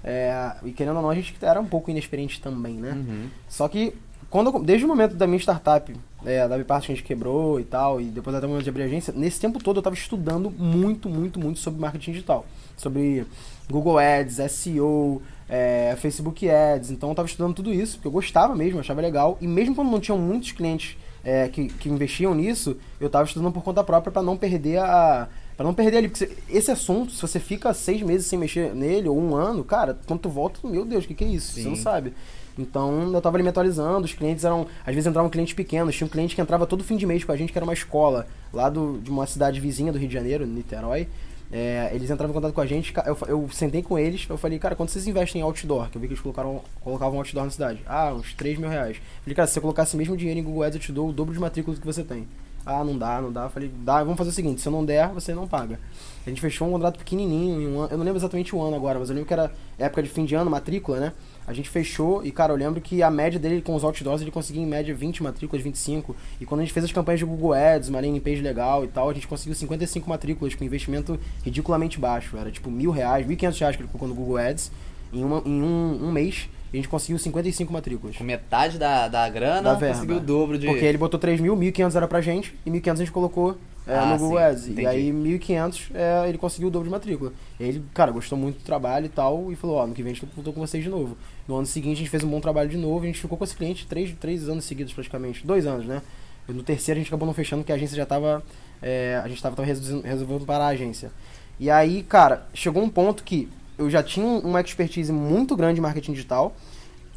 É, e querendo ou não, a gente era um pouco inexperiente também, né? Uhum. Só que quando desde o momento da minha startup, é, da Bipart que a gente quebrou e tal, e depois até o momento de abrir agência, nesse tempo todo eu estava estudando muito, muito, muito sobre marketing digital. Sobre Google Ads, SEO, é, Facebook Ads. Então eu estava estudando tudo isso, porque eu gostava mesmo, achava legal. E mesmo quando não tinham muitos clientes é, que, que investiam nisso, eu estava estudando por conta própria para não perder a. Pra não perder ali, porque esse assunto, se você fica seis meses sem mexer nele, ou um ano, cara, quando tu volta, meu Deus, o que, que é isso? Sim. Você não sabe. Então eu estava ali me atualizando, os clientes eram. Às vezes entravam clientes pequenos, tinha um cliente que entrava todo fim de mês com a gente, que era uma escola lá do, de uma cidade vizinha do Rio de Janeiro, Niterói. É, eles entravam em contato com a gente, eu, eu sentei com eles, eu falei, cara, quanto vocês investem em outdoor? Que eu vi que eles colocaram, colocavam outdoor na cidade. Ah, uns 3 mil reais. Eu falei, cara, se você colocasse mesmo dinheiro em Google Ads, eu te dou o dobro de matrículas que você tem. Ah, não dá, não dá. Eu falei, dá, vamos fazer o seguinte, se eu não der, você não paga. A gente fechou um contrato pequenininho, um eu não lembro exatamente o ano agora, mas eu lembro que era época de fim de ano, matrícula, né? A gente fechou e, cara, eu lembro que a média dele com os outdoors ele conseguia em média 20 matrículas, 25. E quando a gente fez as campanhas de Google Ads, uma landing page legal e tal, a gente conseguiu 55 matrículas com investimento ridiculamente baixo. Era tipo mil reais, mil quinhentos reais que ele colocou no Google Ads em, uma, em um, um mês. A gente conseguiu 55 matrículas. Com metade da, da grana, da conseguiu o dobro de. Porque ele botou 3 mil, 1.500 era pra gente, e 1.500 a gente colocou é, ah, no Google sim, Ads. Entendi. E aí 1.500 é, ele conseguiu o dobro de matrícula. E ele, cara, gostou muito do trabalho e tal, e falou: Ó, no que vem a gente voltou com vocês de novo. No ano seguinte a gente fez um bom trabalho de novo, a gente ficou com esse cliente três, três anos seguidos praticamente. Dois anos, né? E no terceiro a gente acabou não fechando, porque a agência já tava. É, a gente tava, tava resolvendo parar a agência. E aí, cara, chegou um ponto que eu já tinha uma expertise muito grande em marketing digital.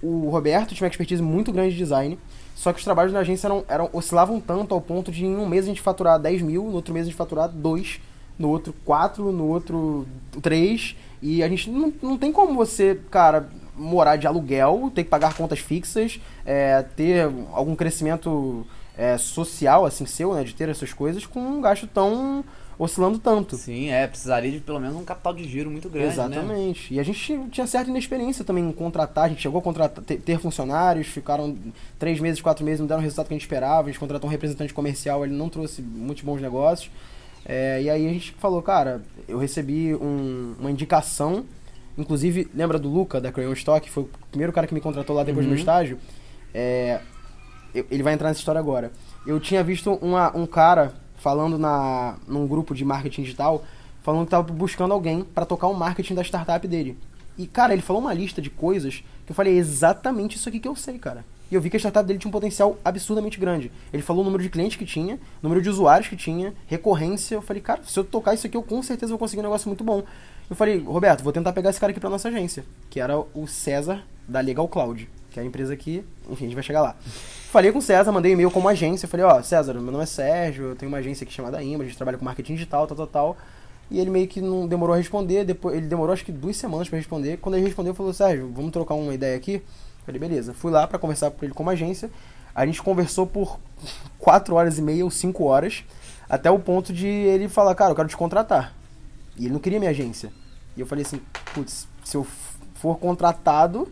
O Roberto tinha uma expertise muito grande de design, só que os trabalhos na agência eram, eram, oscilavam tanto ao ponto de em um mês a gente faturar 10 mil, no outro mês a gente faturar 2, no outro 4, no outro 3, e a gente não, não tem como você, cara, morar de aluguel, ter que pagar contas fixas, é, ter algum crescimento é, social, assim, seu, né, de ter essas coisas, com um gasto tão oscilando tanto. Sim, é, precisaria de pelo menos um capital de giro muito grande. Né? Exatamente. Né? E a gente tinha certa inexperiência também em contratar, a gente chegou a contratar, ter, ter, funcionários, ficaram três meses, quatro meses, não deram o resultado que a gente esperava, a gente contratou um representante comercial, ele não trouxe muitos bons negócios. É, e aí a gente falou, cara, eu recebi um, uma indicação, inclusive, lembra do Luca, da Crayon Stock, foi o primeiro cara que me contratou lá depois uhum. do meu uhum. estágio. É, ele vai entrar nessa história agora. Eu tinha visto uma, um cara falando na, num grupo de marketing digital, falando que estava buscando alguém para tocar o marketing da startup dele. E, cara, ele falou uma lista de coisas que eu falei, é exatamente isso aqui que eu sei, cara. E eu vi que a startup dele tinha um potencial absurdamente grande. Ele falou o número de clientes que tinha, número de usuários que tinha, recorrência. Eu falei, cara, se eu tocar isso aqui, eu com certeza vou conseguir um negócio muito bom. Eu falei, Roberto, vou tentar pegar esse cara aqui pra nossa agência, que era o César da Legal Cloud, que é a empresa que, enfim, a gente vai chegar lá. Falei com o César, mandei um e-mail como agência. Falei, ó, oh, César, meu nome é Sérgio, eu tenho uma agência aqui chamada Imba, a gente trabalha com marketing digital, tal, tal, tal. E ele meio que não demorou a responder, depois ele demorou acho que duas semanas para responder. Quando ele respondeu, falou, Sérgio, vamos trocar uma ideia aqui? Falei, beleza. Fui lá para conversar com ele como agência. A gente conversou por quatro horas e meia ou cinco horas, até o ponto de ele falar, cara, eu quero te contratar. E ele não queria minha agência. E eu falei assim, putz, se eu for contratado,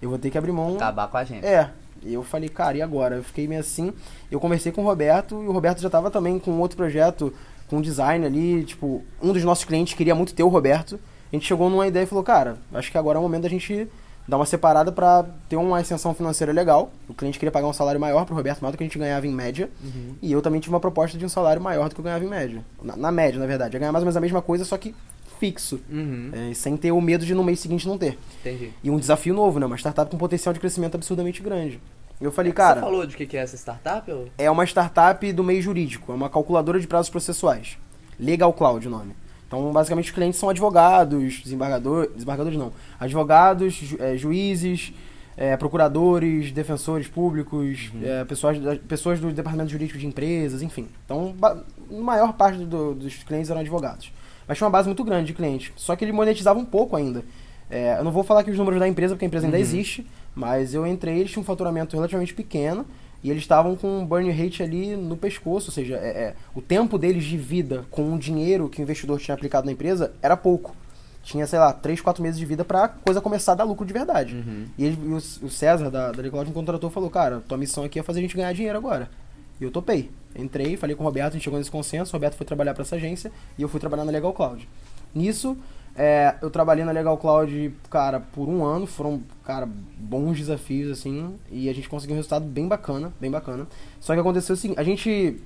eu vou ter que abrir mão. Acabar com a gente. É, e eu falei, cara, e agora? Eu fiquei meio assim. Eu conversei com o Roberto e o Roberto já estava também com outro projeto, com design ali. Tipo, um dos nossos clientes queria muito ter o Roberto. A gente chegou numa ideia e falou, cara, acho que agora é o momento da gente dar uma separada para ter uma ascensão financeira legal. O cliente queria pagar um salário maior pro Roberto, maior do que a gente ganhava em média. Uhum. E eu também tive uma proposta de um salário maior do que eu ganhava em média. Na, na média, na verdade. Eu ganhava mais ou menos a mesma coisa, só que fixo. Uhum. É, sem ter o medo de no mês seguinte não ter. Entendi. E um desafio novo, né? Uma startup com potencial de crescimento absurdamente grande. Eu falei, cara. Você falou de que é essa startup? Ou? É uma startup do meio jurídico, é uma calculadora de prazos processuais. Legal Cloud o nome. Então, basicamente, os clientes são advogados, desembargadores, desembargadores não, advogados, ju, é, juízes, é, procuradores, defensores públicos, uhum. é, pessoas, pessoas do departamento jurídico de empresas, enfim. Então, a maior parte do, dos clientes eram advogados. Mas tinha uma base muito grande de clientes. Só que ele monetizava um pouco ainda. É, eu não vou falar aqui os números da empresa, porque a empresa ainda uhum. existe, mas eu entrei, eles tinham um faturamento relativamente pequeno, e eles estavam com um burn rate ali no pescoço, ou seja, é, é, o tempo deles de vida com o dinheiro que o investidor tinha aplicado na empresa era pouco. Tinha, sei lá, 3, 4 meses de vida para a coisa começar a dar lucro de verdade. Uhum. E, ele, o, o, César da, da Legal me contratou e falou, cara, tua missão aqui é fazer a gente ganhar dinheiro agora. E eu topei. Entrei, falei com o Roberto, a gente chegou nesse consenso, o Roberto foi trabalhar para essa agência e eu fui trabalhar na Legal Cloud. Nisso, é, eu trabalhei na Legal Cloud, cara, por um ano, foram, cara, bons desafios, assim, e a gente conseguiu um resultado bem bacana, bem bacana. Só que aconteceu o seguinte, a gente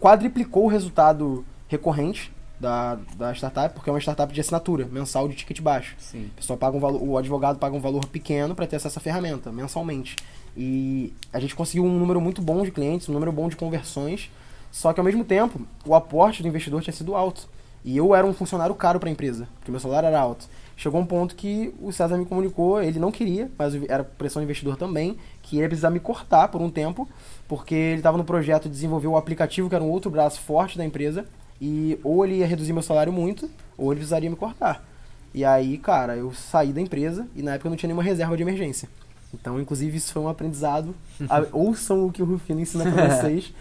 quadriplicou o resultado recorrente da, da startup, porque é uma startup de assinatura, mensal de ticket baixo. Sim. O, pessoal paga um valor, o advogado paga um valor pequeno para ter acesso à ferramenta, mensalmente. E a gente conseguiu um número muito bom de clientes, um número bom de conversões, só que ao mesmo tempo, o aporte do investidor tinha sido alto. E eu era um funcionário caro para a empresa, porque meu salário era alto. Chegou um ponto que o César me comunicou, ele não queria, mas era pressão do investidor também, que ele ia precisar me cortar por um tempo, porque ele estava no projeto de desenvolver o aplicativo, que era um outro braço forte da empresa, e ou ele ia reduzir meu salário muito, ou ele precisaria me cortar. E aí, cara, eu saí da empresa e na época eu não tinha nenhuma reserva de emergência. Então, inclusive, isso foi um aprendizado. Ouçam o que o Rufino ensina pra vocês.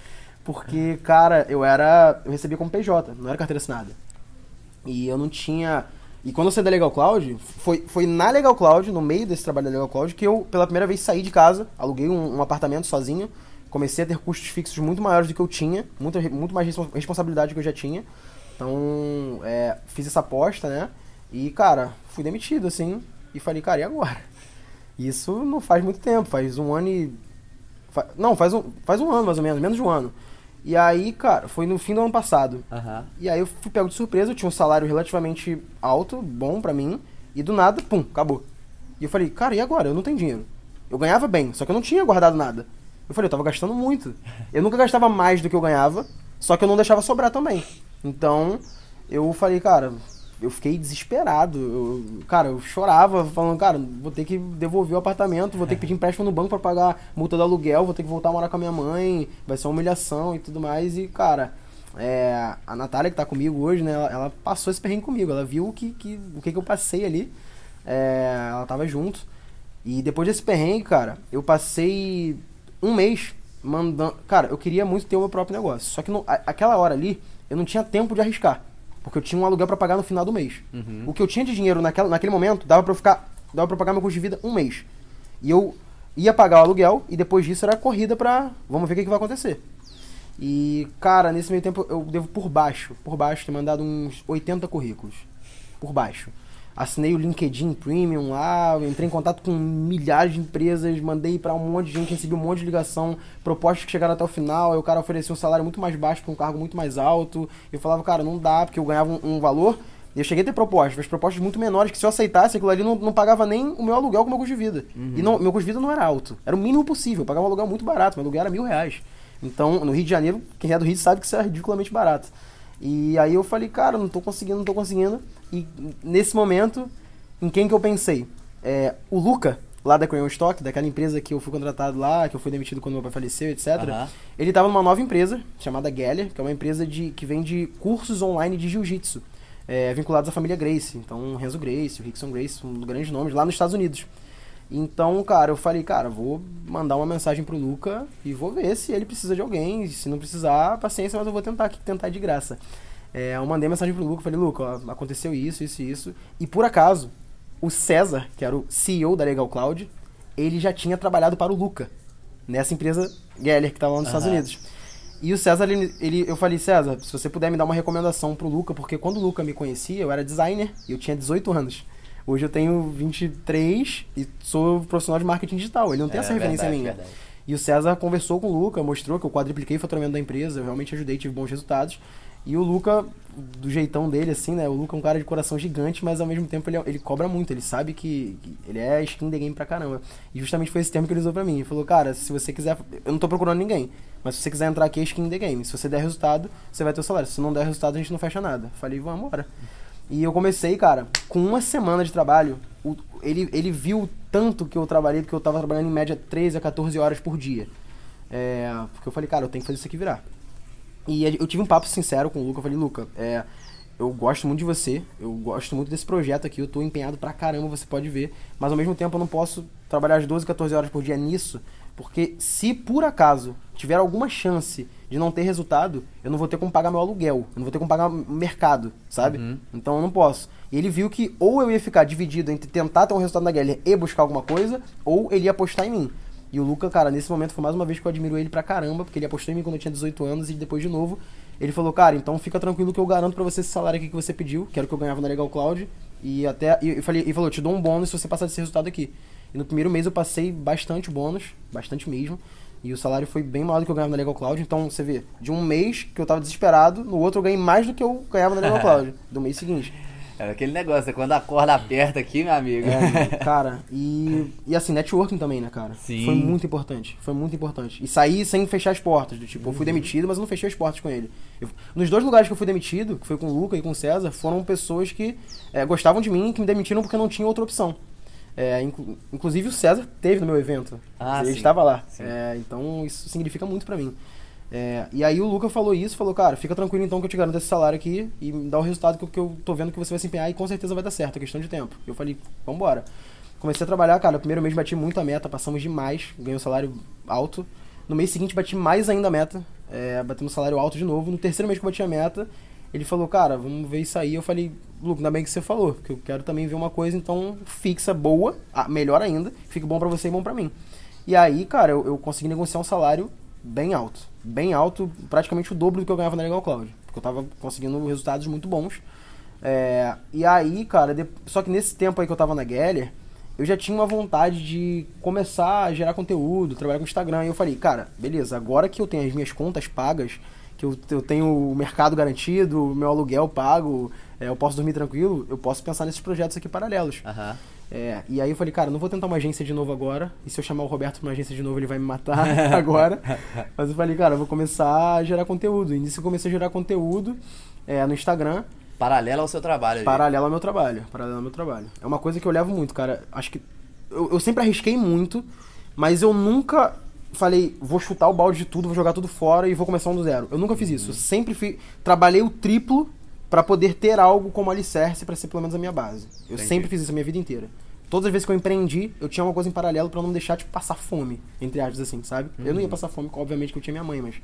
Porque, cara, eu era. Eu recebia como PJ, não era carteira assinada. E eu não tinha. E quando eu saí da Legal Cloud, foi, foi na Legal Cloud, no meio desse trabalho da Legal Cloud, que eu, pela primeira vez, saí de casa, aluguei um, um apartamento sozinho, comecei a ter custos fixos muito maiores do que eu tinha, muito, muito mais responsabilidade do que eu já tinha. Então, é, fiz essa aposta, né? E, cara, fui demitido, assim, e falei, cara, e agora? Isso não faz muito tempo, faz um ano e. Não, faz um, faz um ano mais ou menos, menos de um ano. E aí, cara, foi no fim do ano passado. Uhum. E aí eu fui pego de surpresa, eu tinha um salário relativamente alto, bom para mim, e do nada, pum, acabou. E eu falei, cara, e agora? Eu não tenho dinheiro. Eu ganhava bem, só que eu não tinha guardado nada. Eu falei, eu tava gastando muito. Eu nunca gastava mais do que eu ganhava, só que eu não deixava sobrar também. Então, eu falei, cara, eu fiquei desesperado. Eu, cara, eu chorava, falando, cara, vou ter que devolver o apartamento, vou ter que pedir empréstimo no banco para pagar multa do aluguel, vou ter que voltar a morar com a minha mãe, vai ser uma humilhação e tudo mais. E, cara, é, a Natália que tá comigo hoje, né, ela, ela, passou esse perrengue comigo, ela viu o que, que, o que, que eu passei ali. É, ela tava junto. E depois desse perrengue, cara, eu passei um mês mandando. Cara, eu queria muito ter o meu próprio negócio. Só que no, a, aquela hora ali, eu não tinha tempo de arriscar. Porque eu tinha um aluguel para pagar no final do mês. Uhum. O que eu tinha de dinheiro naquela, naquele momento dava para eu ficar. Dava pra pagar meu custo de vida um mês. E eu ia pagar o aluguel e depois disso era corrida pra. Vamos ver o que, que vai acontecer. E, cara, nesse meio tempo eu devo por baixo, por baixo, ter mandado uns 80 currículos. Por baixo assinei o LinkedIn Premium lá, entrei em contato com milhares de empresas, mandei para um monte de gente, recebi um monte de ligação, propostas que chegaram até o final, aí o cara oferecia um salário muito mais baixo para um cargo muito mais alto. Eu falava, cara, não dá, porque eu ganhava um, um valor. E eu cheguei a ter propostas, mas propostas muito menores, que se eu aceitasse aquilo ali, não, não pagava nem o meu aluguel com o meu custo de vida. Uhum. E não, meu custo de vida não era alto, era o mínimo possível, eu pagava um aluguel muito barato, meu aluguel era mil reais. Então, no Rio de Janeiro, quem é do Rio sabe que isso é ridiculamente barato. E aí eu falei, cara, não tô conseguindo, não tô conseguindo. E nesse momento, em quem que eu pensei? É, o Luca, lá da Crayon Stock, daquela empresa que eu fui contratado lá, que eu fui demitido quando meu pai faleceu, etc. Uhum. Ele estava numa nova empresa chamada Geller, que é uma empresa de, que vende cursos online de jiu-jitsu, é, vinculados à família Grace. Então, Renzo Grace, o Rickson Grace, um dos grandes nomes, lá nos Estados Unidos. Então, cara, eu falei, cara, vou mandar uma mensagem pro Luca e vou ver se ele precisa de alguém. Se não precisar, paciência, mas eu vou tentar aqui, tentar de graça. É, eu mandei mensagem pro Luca, falei, Luca, ó, aconteceu isso, isso e isso. E por acaso, o César, que era o CEO da Legal Cloud, ele já tinha trabalhado para o Luca, nessa empresa Geller, que estava lá nos uhum. Estados Unidos. E o César, ele, ele, eu falei, César, se você puder me dar uma recomendação pro Luca, porque quando o Luca me conhecia, eu era designer e eu tinha 18 anos. Hoje eu tenho 23 e sou profissional de marketing digital. Ele não tem É, essa referência verdade, minha. verdade. E o César conversou com o Luca, mostrou que eu quadripliquei o faturamento da empresa, eu realmente ajudei, tive bons resultados. E o Luca, do jeitão dele, assim, né? O Luca é um cara de coração gigante, mas ao mesmo tempo ele, é- ele cobra muito, ele sabe que, que ele é skin the game pra caramba. E justamente foi esse termo que ele usou pra mim. Ele falou, cara, se você quiser. Eu não tô procurando ninguém, mas se você quiser entrar aqui é skin the game. Se você der resultado, você vai ter o salário. Se não der resultado, a gente não fecha nada. Falei, vamos embora. E eu comecei, cara, com uma semana de trabalho, o- ele, ele viu tanto que eu trabalhei, porque eu tava trabalhando em média 13 a 14 horas por dia. É, porque eu falei, cara, eu tenho que fazer isso aqui virar. E eu tive um papo sincero com o Luca. Eu falei, Luca, é, eu gosto muito de você, eu gosto muito desse projeto aqui, eu tô empenhado pra caramba, você pode ver. Mas ao mesmo tempo eu não posso trabalhar as 12, 14 horas por dia nisso, porque se por acaso tiver alguma chance de não ter resultado, eu não vou ter como pagar meu aluguel, eu não vou ter como pagar o mercado, sabe? Uhum. Então eu não posso. E ele viu que ou eu ia ficar dividido entre tentar ter um resultado na Geller e buscar alguma coisa, ou ele ia apostar em mim. E o Luca, cara, nesse momento foi mais uma vez que eu admiro ele pra caramba, porque ele apostou em mim quando eu tinha 18 anos e depois de novo ele falou, cara, então fica tranquilo que eu garanto pra você esse salário aqui que você pediu, que era o que eu ganhava na Legal Cloud, e até e eu falei, e falou, te dou um bônus se você passar desse resultado aqui. E no primeiro mês eu passei bastante bônus, bastante mesmo. E o salário foi bem maior do que eu ganhava na Legal Cloud. Então, você vê, de um mês que eu tava desesperado, no outro eu ganhei mais do que eu ganhava na Legal Cloud, do mês seguinte. Era aquele negócio, quando a corda aperta aqui, meu amigo. É, cara, e, e assim, networking também, né, cara? Sim. Foi muito importante, foi muito importante. E saí sem fechar as portas, do tipo, eu fui demitido, mas eu não fechei as portas com ele. Eu- nos dois lugares que eu fui demitido, que foi com o Luca e com o César, foram pessoas que é, gostavam de mim, que me demitiram porque não tinha outra opção. É, inclu- inclusive o César teve no meu evento. Ah, ele sim. estava lá. Sim. É, então isso significa muito pra mim. É, e aí o Luca falou isso, falou, cara, fica tranquilo então que eu te garanto esse salário aqui e me dá o resultado que, que eu tô vendo que você vai se empenhar e com certeza vai dar certo, é questão de tempo. Eu falei, vambora. Comecei a trabalhar, cara, primeiro mês bati muito a meta, passamos demais, ganhei um salário alto. No mês seguinte bati mais ainda a meta, é, batemos um salário alto de novo. No terceiro mês que eu bati a meta, ele falou, cara, vamos ver isso aí. Eu falei, Luca, ainda bem que você falou, porque eu quero também ver uma coisa, então fixa, boa, melhor ainda, fica bom pra você e bom pra mim. E aí, cara, eu, eu consegui negociar um salário bem alto. Bem alto, praticamente o dobro do que eu ganhava na Legal Cloud. Porque eu tava conseguindo resultados muito bons. É, e aí, cara, de- só que nesse tempo aí que eu tava na Geller, eu já tinha uma vontade de começar a gerar conteúdo, trabalhar com Instagram. E eu falei, cara, beleza, agora que eu tenho as minhas contas pagas, que eu, eu tenho o mercado garantido, o meu aluguel pago, é, eu posso dormir tranquilo, eu posso pensar nesses projetos aqui paralelos. Aham. É, e aí eu falei, cara, não vou tentar uma agência de novo agora. E se eu chamar o Roberto pra uma agência de novo, ele vai me matar agora. Mas eu falei, cara, eu vou começar a gerar conteúdo. E nisso eu comecei a gerar conteúdo é, no Instagram, Paralelo ao seu trabalho paralelo ao meu trabalho. Paralelo ao meu trabalho. É uma coisa que eu levo muito, cara. Acho que. Eu, eu sempre arrisquei muito, mas eu nunca falei, vou chutar o balde de tudo, vou jogar tudo fora e vou começar um do zero. Eu nunca fiz isso. Eu sempre fui, trabalhei o triplo pra poder ter algo como alicerce pra ser pelo menos a minha base. Eu Entendi. sempre fiz isso a minha vida inteira. Todas as vezes que eu empreendi, eu tinha uma coisa em paralelo pra não deixar, tipo, passar fome, entre aspas, assim, sabe? Eu não ia passar fome, obviamente que eu tinha minha mãe, mas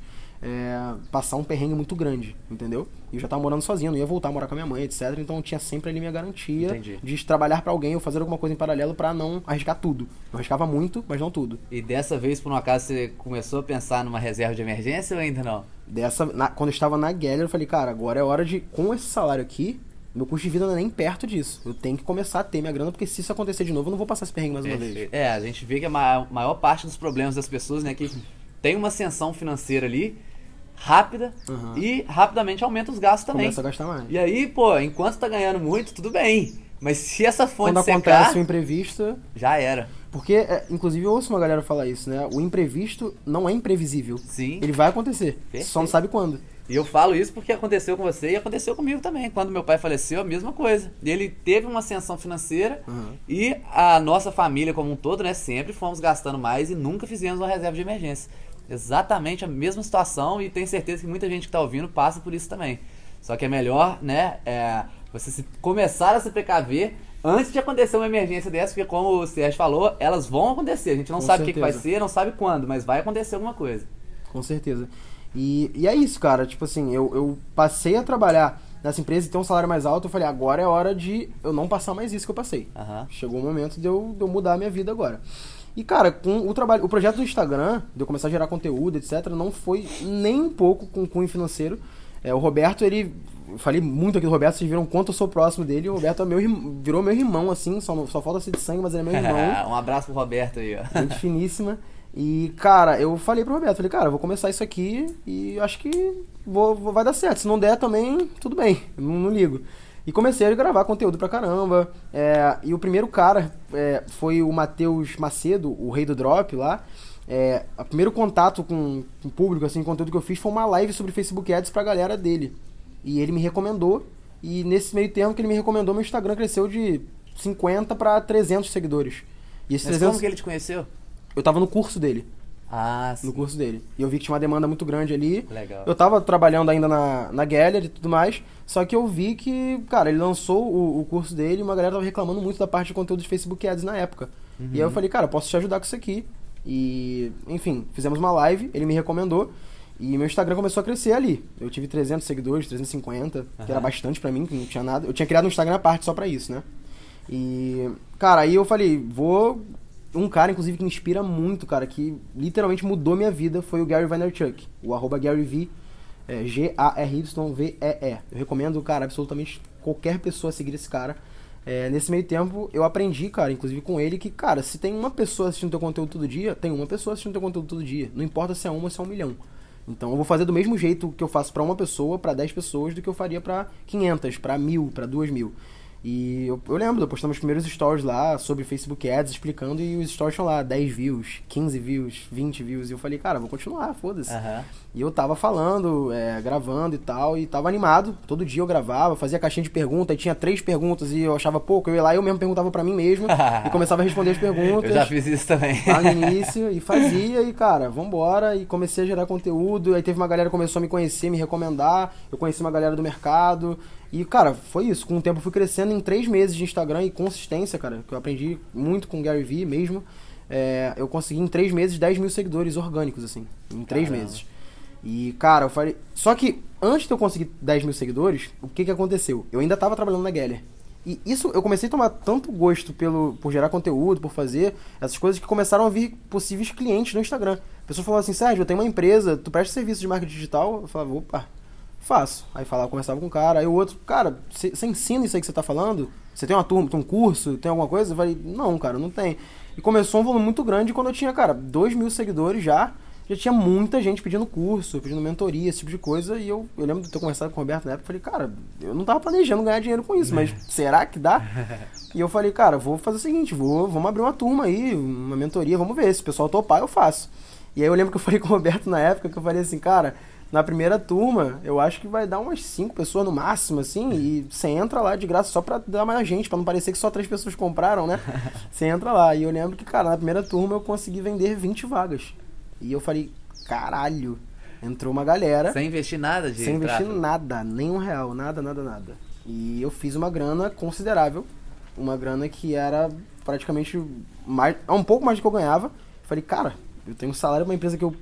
é, passar um perrengue muito grande, entendeu? E eu já tava morando sozinho, não ia voltar a morar com a minha mãe, etc. Então eu tinha sempre ali minha garantia Entendi. de trabalhar pra alguém ou fazer alguma coisa em paralelo pra não arriscar tudo. Eu arriscava muito, mas não tudo. E dessa vez, por um acaso, você começou a pensar numa reserva de emergência ou ainda não? Dessa, na- quando eu estava na Geller, eu falei, cara, agora é hora de, com esse salário aqui, meu custo de vida não é nem perto disso. Eu tenho que começar a ter minha grana, porque se isso acontecer de novo, eu não vou passar esse perrengue mais uma vez. É, a gente vê que a ma- maior parte dos problemas das pessoas, né, que tem uma ascensão financeira ali, rápida, Uhum. e rapidamente aumenta os gastos também. Começa a gastar mais. E aí, pô, enquanto tá ganhando muito, tudo bem. Mas se essa fonte Quando secar, acontece o imprevisto, já era. Porque, é, inclusive, eu ouço uma galera falar isso, né? O imprevisto não é imprevisível. Sim. Ele vai acontecer. Perfeito. Só não sabe quando. E eu falo isso porque aconteceu com você e aconteceu comigo também. Quando meu pai faleceu, a mesma coisa. Ele teve uma ascensão financeira Uhum. e a nossa família como um todo, né, sempre fomos gastando mais e nunca fizemos uma reserva de emergência. Exatamente a mesma situação e tenho certeza que muita gente que está ouvindo passa por isso também. Só que é melhor, né, é, você se- começar a se precaver antes de acontecer uma emergência dessa, porque como o Sérgio falou, elas vão acontecer. A gente não Com sabe o que, que vai ser, não sabe quando, mas vai acontecer alguma coisa. Com certeza. E, e é isso, cara. Tipo assim, eu, eu passei a trabalhar nessa empresa e ter um salário mais alto. Eu falei, agora é hora de eu não passar mais isso que eu passei. Aham. Chegou o momento de eu, de eu mudar a minha vida agora. E, cara, com o trabalho, o projeto do Instagram, de eu começar a gerar conteúdo, etc., não foi nem um pouco com cunho financeiro. É, o Roberto, ele. Eu falei muito aqui do Roberto, vocês viram quanto eu sou próximo dele. O Roberto é meu, virou meu irmão, assim, só, só falta ser de sangue, mas ele é meu irmão. um abraço pro Roberto aí, ó. Gente finíssima. E, cara, eu falei pro Roberto, falei, cara, vou começar isso aqui e acho que vou, vou, vai dar certo. Se não der também, tudo bem, não, não ligo. E comecei a gravar conteúdo pra caramba. É, e o primeiro cara é, foi o Matheus Macedo, o rei do drop lá. É, o primeiro contato com, com o público, assim, conteúdo que eu fiz foi uma live sobre Facebook Ads pra galera dele. E ele me recomendou. E nesse meio tempo que ele me recomendou, meu Instagram cresceu de 50 para 300 seguidores. E esses Mas 300... como que ele te conheceu? Eu tava no curso dele. Ah, sim. No curso dele. E eu vi que tinha uma demanda muito grande ali. Legal. Eu tava trabalhando ainda na, na Gallery e tudo mais. Só que eu vi que, cara, ele lançou o, o curso dele e uma galera tava reclamando muito da parte de conteúdo de Facebook Ads na época. Uhum. E aí eu falei, cara, posso te ajudar com isso aqui. E, enfim, fizemos uma live, ele me recomendou. E meu Instagram começou a crescer ali. Eu tive 300 seguidores, 350, uhum. que era bastante para mim, que não tinha nada. Eu tinha criado um Instagram à parte só pra isso, né? E, cara, aí eu falei, vou um cara, inclusive, que me inspira muito, cara, que literalmente mudou minha vida foi o Gary Vaynerchuk, o arroba GaryV, é, G-A-R-Y-V-E-E. Eu recomendo, cara, absolutamente qualquer pessoa seguir esse cara. É, nesse meio tempo, eu aprendi, cara, inclusive com ele, que, cara, se tem uma pessoa assistindo teu conteúdo todo dia, tem uma pessoa assistindo teu conteúdo todo dia. Não importa se é uma ou se é um milhão. Então eu vou fazer do mesmo jeito que eu faço para uma pessoa, para 10 pessoas, do que eu faria para 500, para mil, para duas mil. E eu, eu lembro, eu postei meus primeiros stories lá sobre Facebook Ads explicando e os stories tinham lá 10 views, 15 views, 20 views. E eu falei, cara, vou continuar, foda-se. Uhum. E eu tava falando, é, gravando e tal, e tava animado. Todo dia eu gravava, fazia caixinha de perguntas, e tinha três perguntas e eu achava pouco. Eu ia lá e eu mesmo perguntava para mim mesmo e começava a responder as perguntas. Eu já fiz isso também. Lá no início, e fazia, e cara, vambora. E comecei a gerar conteúdo. Aí teve uma galera que começou a me conhecer, me recomendar. Eu conheci uma galera do mercado. E, cara, foi isso. Com o tempo eu fui crescendo em três meses de Instagram e consistência, cara, que eu aprendi muito com o Gary Vee mesmo. É, eu consegui em três meses 10 mil seguidores orgânicos, assim. Em três Caramba. meses. E, cara, eu falei. Só que antes de eu conseguir 10 mil seguidores, o que que aconteceu? Eu ainda tava trabalhando na Geller. E isso eu comecei a tomar tanto gosto pelo, por gerar conteúdo, por fazer essas coisas, que começaram a vir possíveis clientes no Instagram. A pessoa falou assim: Sérgio, eu tenho uma empresa, tu presta serviço de marketing digital? Eu falava, opa, Faço. Aí falava, conversava com o cara, aí o outro, cara, você ensina isso aí que você tá falando? Você tem uma turma, tem um curso, tem alguma coisa? Eu falei, não, cara, não tem. E começou um volume muito grande quando eu tinha, cara, 2 mil seguidores já. Já tinha muita gente pedindo curso, pedindo mentoria, esse tipo de coisa. E eu, eu lembro de ter conversado com o Roberto na época. Falei, cara, eu não tava planejando ganhar dinheiro com isso, mas será que dá? E eu falei, cara, vou fazer o seguinte: vou, vamos abrir uma turma aí, uma mentoria, vamos ver. Se o pessoal topar, eu faço. E aí eu lembro que eu falei com o Roberto na época que eu falei assim, cara, na primeira turma, eu acho que vai dar umas cinco pessoas no máximo, assim, e você entra lá de graça só pra dar mais gente, pra não parecer que só três pessoas compraram, né? Você entra lá. E eu lembro que, cara, na primeira turma eu consegui vender 20 vagas. E eu falei, caralho, entrou uma galera. Sem investir nada de Sem investir nada, nem um real, nada, nada, nada. E eu fiz uma grana considerável. Uma grana que era praticamente mais, um pouco mais do que eu ganhava. Falei, cara, eu tenho um salário uma empresa que eu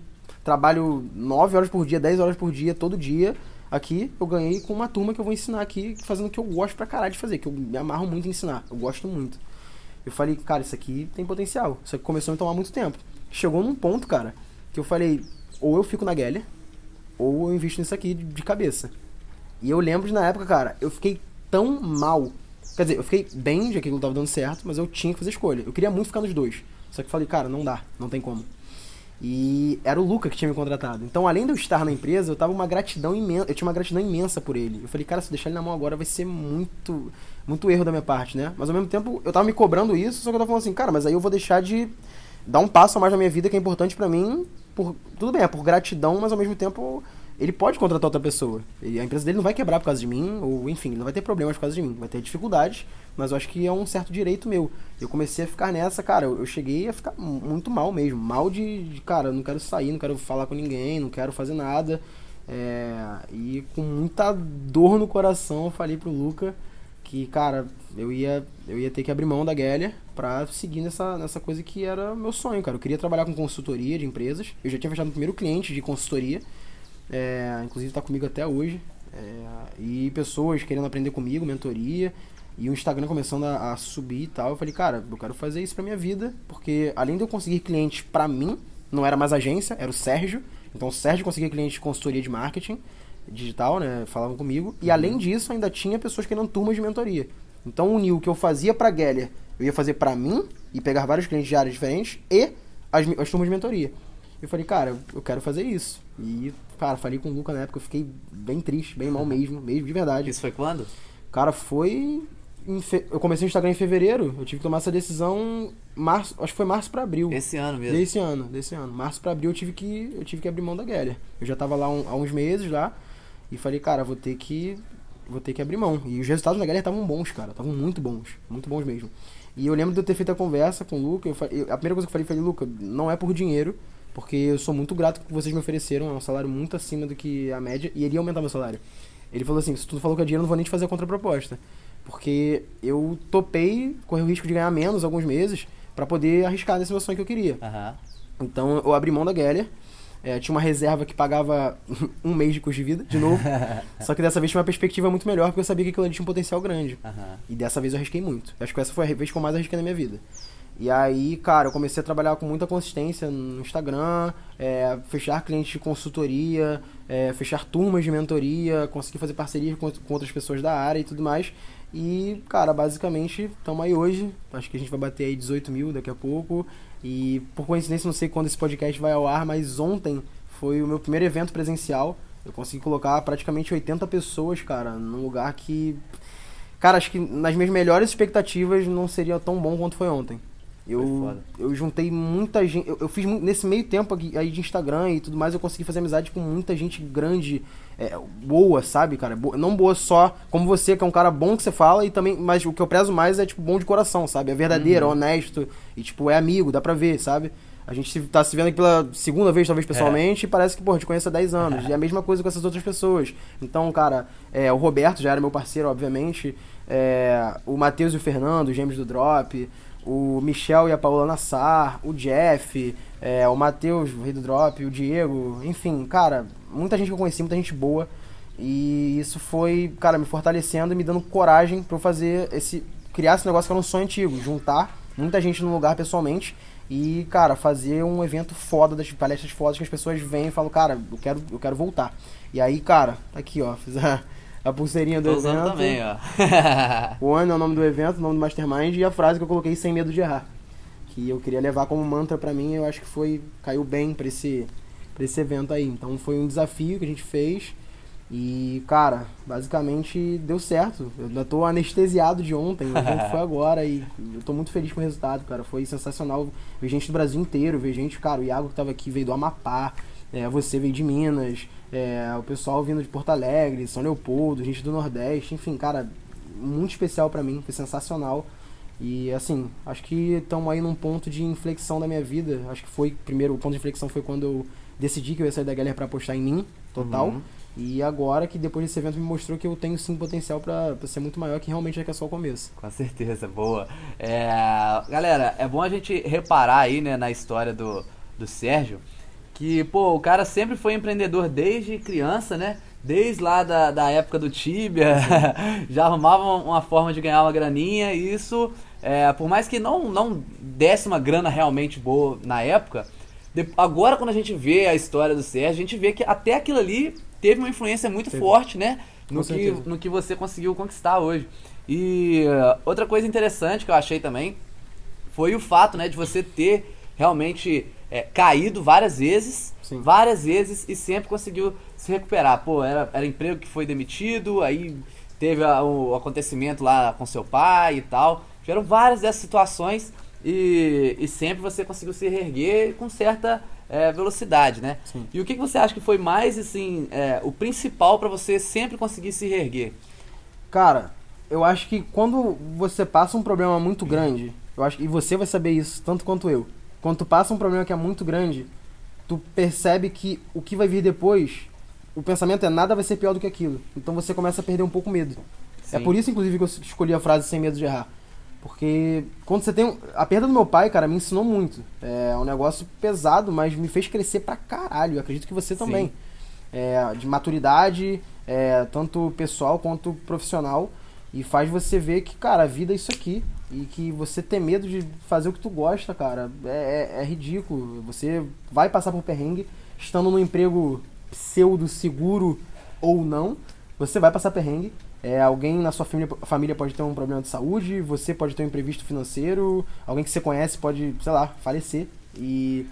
trabalho 9 horas por dia, 10 horas por dia, todo dia. Aqui eu ganhei com uma turma que eu vou ensinar aqui, fazendo o que eu gosto pra caralho de fazer, que eu me amarro muito em ensinar. Eu gosto muito. Eu falei, cara, isso aqui tem potencial. Isso aqui começou a me tomar muito tempo. Chegou num ponto, cara, que eu falei, ou eu fico na Geller, ou eu invisto nisso aqui de cabeça. E eu lembro de na época, cara, eu fiquei tão mal. Quer dizer, eu fiquei bem de aquilo não tava dando certo, mas eu tinha que fazer escolha. Eu queria muito ficar nos dois. Só que eu falei, cara, não dá, não tem como. E era o Luca que tinha me contratado. Então, além de eu estar na empresa, eu tava uma gratidão imensa. Eu tinha uma gratidão imensa por ele. Eu falei, cara, se eu deixar ele na mão agora vai ser muito muito erro da minha parte, né? Mas ao mesmo tempo, eu tava me cobrando isso, só que eu tava falando assim, cara, mas aí eu vou deixar de dar um passo a mais na minha vida que é importante para mim. Por, tudo bem, é por gratidão, mas ao mesmo tempo ele pode contratar outra pessoa. Ele, a empresa dele não vai quebrar por causa de mim, ou enfim, não vai ter problemas por causa de mim. Vai ter dificuldades, mas eu acho que é um certo direito meu. Eu comecei a ficar nessa, cara, eu, eu cheguei a ficar muito mal mesmo. Mal de, de, cara, não quero sair, não quero falar com ninguém, não quero fazer nada. É, e com muita dor no coração eu falei pro Luca que, cara, eu ia, eu ia ter que abrir mão da Gélia pra seguir nessa, nessa coisa que era meu sonho, cara. Eu queria trabalhar com consultoria de empresas. Eu já tinha fechado o primeiro cliente de consultoria é, inclusive está comigo até hoje. É, e pessoas querendo aprender comigo, mentoria, e o Instagram começando a, a, subir e tal. Eu falei, cara, eu quero fazer isso pra minha vida, porque além de eu conseguir clientes para mim, não era mais agência, era o Sérgio. Então o Sérgio conseguia clientes de consultoria de marketing. digital, né? Falavam comigo. E além disso, ainda tinha pessoas querendo turmas de mentoria. Então uniu o que eu fazia pra Geller, eu ia fazer pra mim e pegar vários clientes de áreas diferentes e as, as turmas de mentoria. Eu falei, cara, eu quero fazer isso. E, cara, falei com o Luca na época, eu fiquei bem triste, bem mal mesmo, mesmo de verdade. Isso foi quando? Cara, foi. Fe... Eu comecei o Instagram em fevereiro, eu tive que tomar essa decisão março, acho que foi março para abril. Esse ano mesmo. Desse ano, desse ano. Março para abril eu tive que eu tive que abrir mão da Geller. Eu já tava lá um, há uns meses lá e falei, cara, vou ter que vou ter que abrir mão. E os resultados da Geller estavam bons, cara, estavam muito bons, muito bons mesmo. E eu lembro de eu ter feito a conversa com o Luca, eu, eu, a primeira coisa que eu falei foi, Luca, não é por dinheiro, porque eu sou muito grato que vocês me ofereceram, é um salário muito acima do que a média, e ele ia aumentar meu salário. Ele falou assim, se tu falou que é dinheiro, eu não vou nem te fazer a contraproposta. Porque eu topei, corri o risco de ganhar menos alguns meses, para poder arriscar nesse meu sonho que eu queria. Uhum. Então eu abri mão da Geller, é, tinha uma reserva que pagava um mês de custo de vida, de novo. só que dessa vez tinha uma perspectiva muito melhor, porque eu sabia que aquilo ali tinha um potencial grande. Uhum. E dessa vez eu arrisquei muito. Acho que essa foi a vez que eu mais arrisquei na minha vida. E aí, cara, eu comecei a trabalhar com muita consistência no Instagram, é, fechar clientes de consultoria, é, fechar turmas de mentoria, conseguir fazer parcerias com, com, outras pessoas da área e tudo mais. E, cara, basicamente, estamos aí hoje. Acho que a gente vai bater aí 18 mil daqui a pouco. E, por coincidência, não sei quando esse podcast vai ao ar, mas ontem foi o meu primeiro evento presencial. Eu consegui colocar praticamente 80 pessoas, cara, num lugar que. Cara, acho que nas minhas melhores expectativas não seria tão bom quanto foi ontem. Eu, eu juntei muita gente. Eu, eu, fiz nesse meio tempo aqui, aí de Instagram e tudo mais, eu consegui fazer amizade com muita gente grande, é, boa, sabe, cara? Boa, não boa só como você, que é um cara bom que você fala, e também. Mas o que eu prezo mais é, tipo, bom de coração, sabe? É verdadeiro, uhum. honesto. E, tipo, é amigo, dá pra ver, sabe? A gente tá se vendo aqui pela segunda vez, talvez, pessoalmente, é. e parece que, pô, te conheço há 10 anos. e é a mesma coisa com essas outras pessoas. Então, cara, é, o Roberto já era meu parceiro, obviamente. É, o Matheus e o Fernando, gêmeos do Drop o Michel e a Paula Nassar, o Jeff, é, o Matheus, o Rei do Drop, o Diego, enfim, cara, muita gente que eu conheci, muita gente boa. E isso foi, cara, me fortalecendo e me dando coragem para eu fazer esse. criar esse negócio que era um sonho antigo, juntar muita gente no lugar pessoalmente e, cara, fazer um evento foda das palestras fodas que as pessoas vêm e falam, cara, eu quero, eu quero voltar. E aí, cara, tá aqui, ó, fiz a a pulseirinha do Tô evento. também, ó. o ano é o nome do evento, o nome do Mastermind e a frase que eu coloquei sem medo de errar. Que eu queria levar como mantra para mim, eu acho que foi caiu bem para esse para esse evento aí. Então foi um desafio que a gente fez. E, cara, basicamente deu certo. Eu ainda tô anestesiado de ontem, o evento foi agora e eu tô muito feliz com o resultado, cara. Foi sensacional ver gente do Brasil inteiro, ver gente, cara, o Iago que tava aqui veio do Amapá, é, você veio de Minas, é, o pessoal vindo de Porto Alegre, São Leopoldo, gente do Nordeste, enfim, cara, muito especial para mim, foi sensacional. E assim, acho que estamos aí num ponto de inflexão da minha vida. Acho que foi, primeiro, o ponto de inflexão foi quando eu decidi que eu ia sair da galera para apostar em mim, total. Uhum. E agora que depois desse evento me mostrou que eu tenho sim potencial para ser muito maior, que realmente é que é só o começo. Com certeza, boa. É, galera, é bom a gente reparar aí, né, na história do, do Sérgio, que, pô, o cara sempre foi empreendedor desde criança, né? Desde lá da, da época do Tibia, já arrumava uma forma de ganhar uma graninha e isso, é, por mais que não, não desse uma grana realmente boa na época, de, agora quando a gente vê a história do Sérgio, a gente vê que até aquilo ali teve uma influência muito teve. forte, né? No que, no que você conseguiu conquistar hoje. E uh, outra coisa interessante que eu achei também foi o fato, né, de você ter realmente é, caído várias vezes, Sim. várias vezes e sempre conseguiu se recuperar. Pô, era, era emprego que foi demitido, aí teve a, o acontecimento lá com seu pai e tal. Tiveram várias dessas situações e, e sempre você conseguiu se reerguer com certa é, velocidade, né? Sim. E o que, que você acha que foi mais, assim, é, o principal para você sempre conseguir se reerguer? Cara, eu acho que quando você passa um problema muito grande, eu acho que, e você vai saber isso tanto quanto eu, quando tu passa um problema que é muito grande, tu percebe que o que vai vir depois, o pensamento é nada vai ser pior do que aquilo. Então você começa a perder um pouco o medo. É Sim. É por isso, inclusive, que eu escolhi a frase sem medo de errar. Porque quando você tem. A perda do meu pai, cara, me ensinou muito. É um negócio pesado, mas me fez crescer pra caralho. Eu acredito que você também. É, de maturidade, é, tanto pessoal quanto profissional. E faz você ver que, cara, a vida é isso aqui. E que você ter medo de fazer o que tu gosta, cara, é, é, é ridículo. Você vai passar por perrengue estando num emprego pseudo seguro ou não, você vai passar perrengue. É, alguém na sua família, família pode ter um problema de saúde, você pode ter um imprevisto financeiro, alguém que você conhece pode, sei lá, falecer. E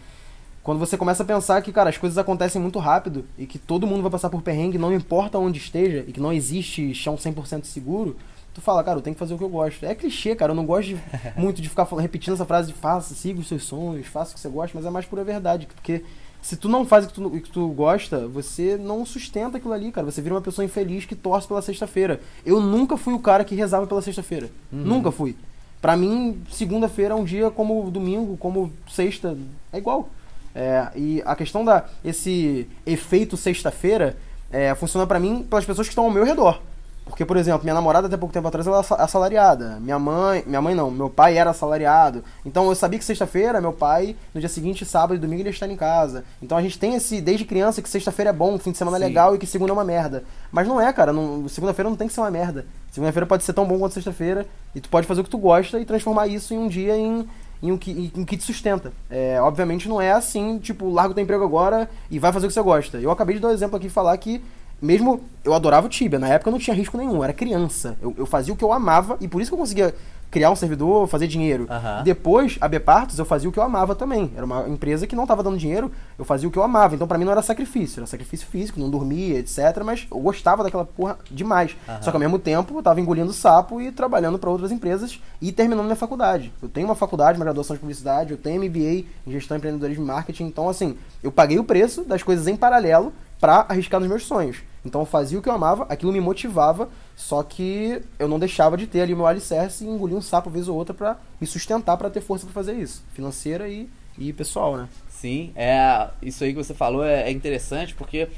quando você começa a pensar que, cara, as coisas acontecem muito rápido e que todo mundo vai passar por perrengue, não importa onde esteja, e que não existe chão 100% seguro, tu fala, cara, eu tenho que fazer o que eu gosto. É clichê, cara, eu não gosto de, muito de ficar repetindo essa frase de faça, siga os seus sonhos, faça o que você gosta, mas é mais pura verdade, porque se tu não faz o que tu, o que tu gosta, você não sustenta aquilo ali, cara. Você vira uma pessoa infeliz que torce pela sexta-feira. Eu nunca fui o cara que rezava pela sexta-feira. Uhum. Nunca fui. Para mim, segunda-feira é um dia como domingo, como sexta, é igual. É, e a questão da esse efeito sexta-feira é, funciona para mim pelas pessoas que estão ao meu redor. Porque, por exemplo, minha namorada até pouco tempo atrás ela era assalariada. Minha mãe, minha mãe não, meu pai era assalariado. Então eu sabia que sexta-feira, meu pai, no dia seguinte, sábado e domingo, ele ia estar em casa. Então a gente tem esse, desde criança, que sexta-feira é bom, fim de semana é legal e que segunda é uma merda. Mas não é, cara. Segunda-feira não tem que ser uma merda. Segunda-feira pode ser tão bom quanto sexta-feira. E tu pode fazer o que tu gosta e transformar isso em um dia em, em um que, em, que te sustenta. É, obviamente não é assim, tipo, larga o teu emprego agora e vai fazer o que você gosta. Eu acabei de dar um exemplo aqui e falar que mesmo eu adorava o Tibia, na época eu não tinha risco nenhum, eu era criança. Eu, eu fazia o que eu amava e por isso que eu conseguia criar um servidor, fazer dinheiro. Uhum. Depois, a Bepartos, eu fazia o que eu amava também. Era uma empresa que não estava dando dinheiro, eu fazia o que eu amava. Então, para mim, não era sacrifício. Era sacrifício físico, não dormia, etc. Mas eu gostava daquela porra demais. Uhum. Só que, ao mesmo tempo, eu tava engolindo sapo e trabalhando para outras empresas e terminando minha faculdade. Eu tenho uma faculdade, uma graduação de publicidade, eu tenho MBA em gestão empreendedorismo e marketing. Então, assim, eu paguei o preço das coisas em paralelo para arriscar nos meus sonhos. Então eu fazia o que eu amava, aquilo me motivava, só que eu não deixava de ter ali o meu alicerce e engolir um sapo vez ou outra para me sustentar para ter força para fazer isso, financeira e, e pessoal, né? Sim, é isso aí que você falou é, é interessante porque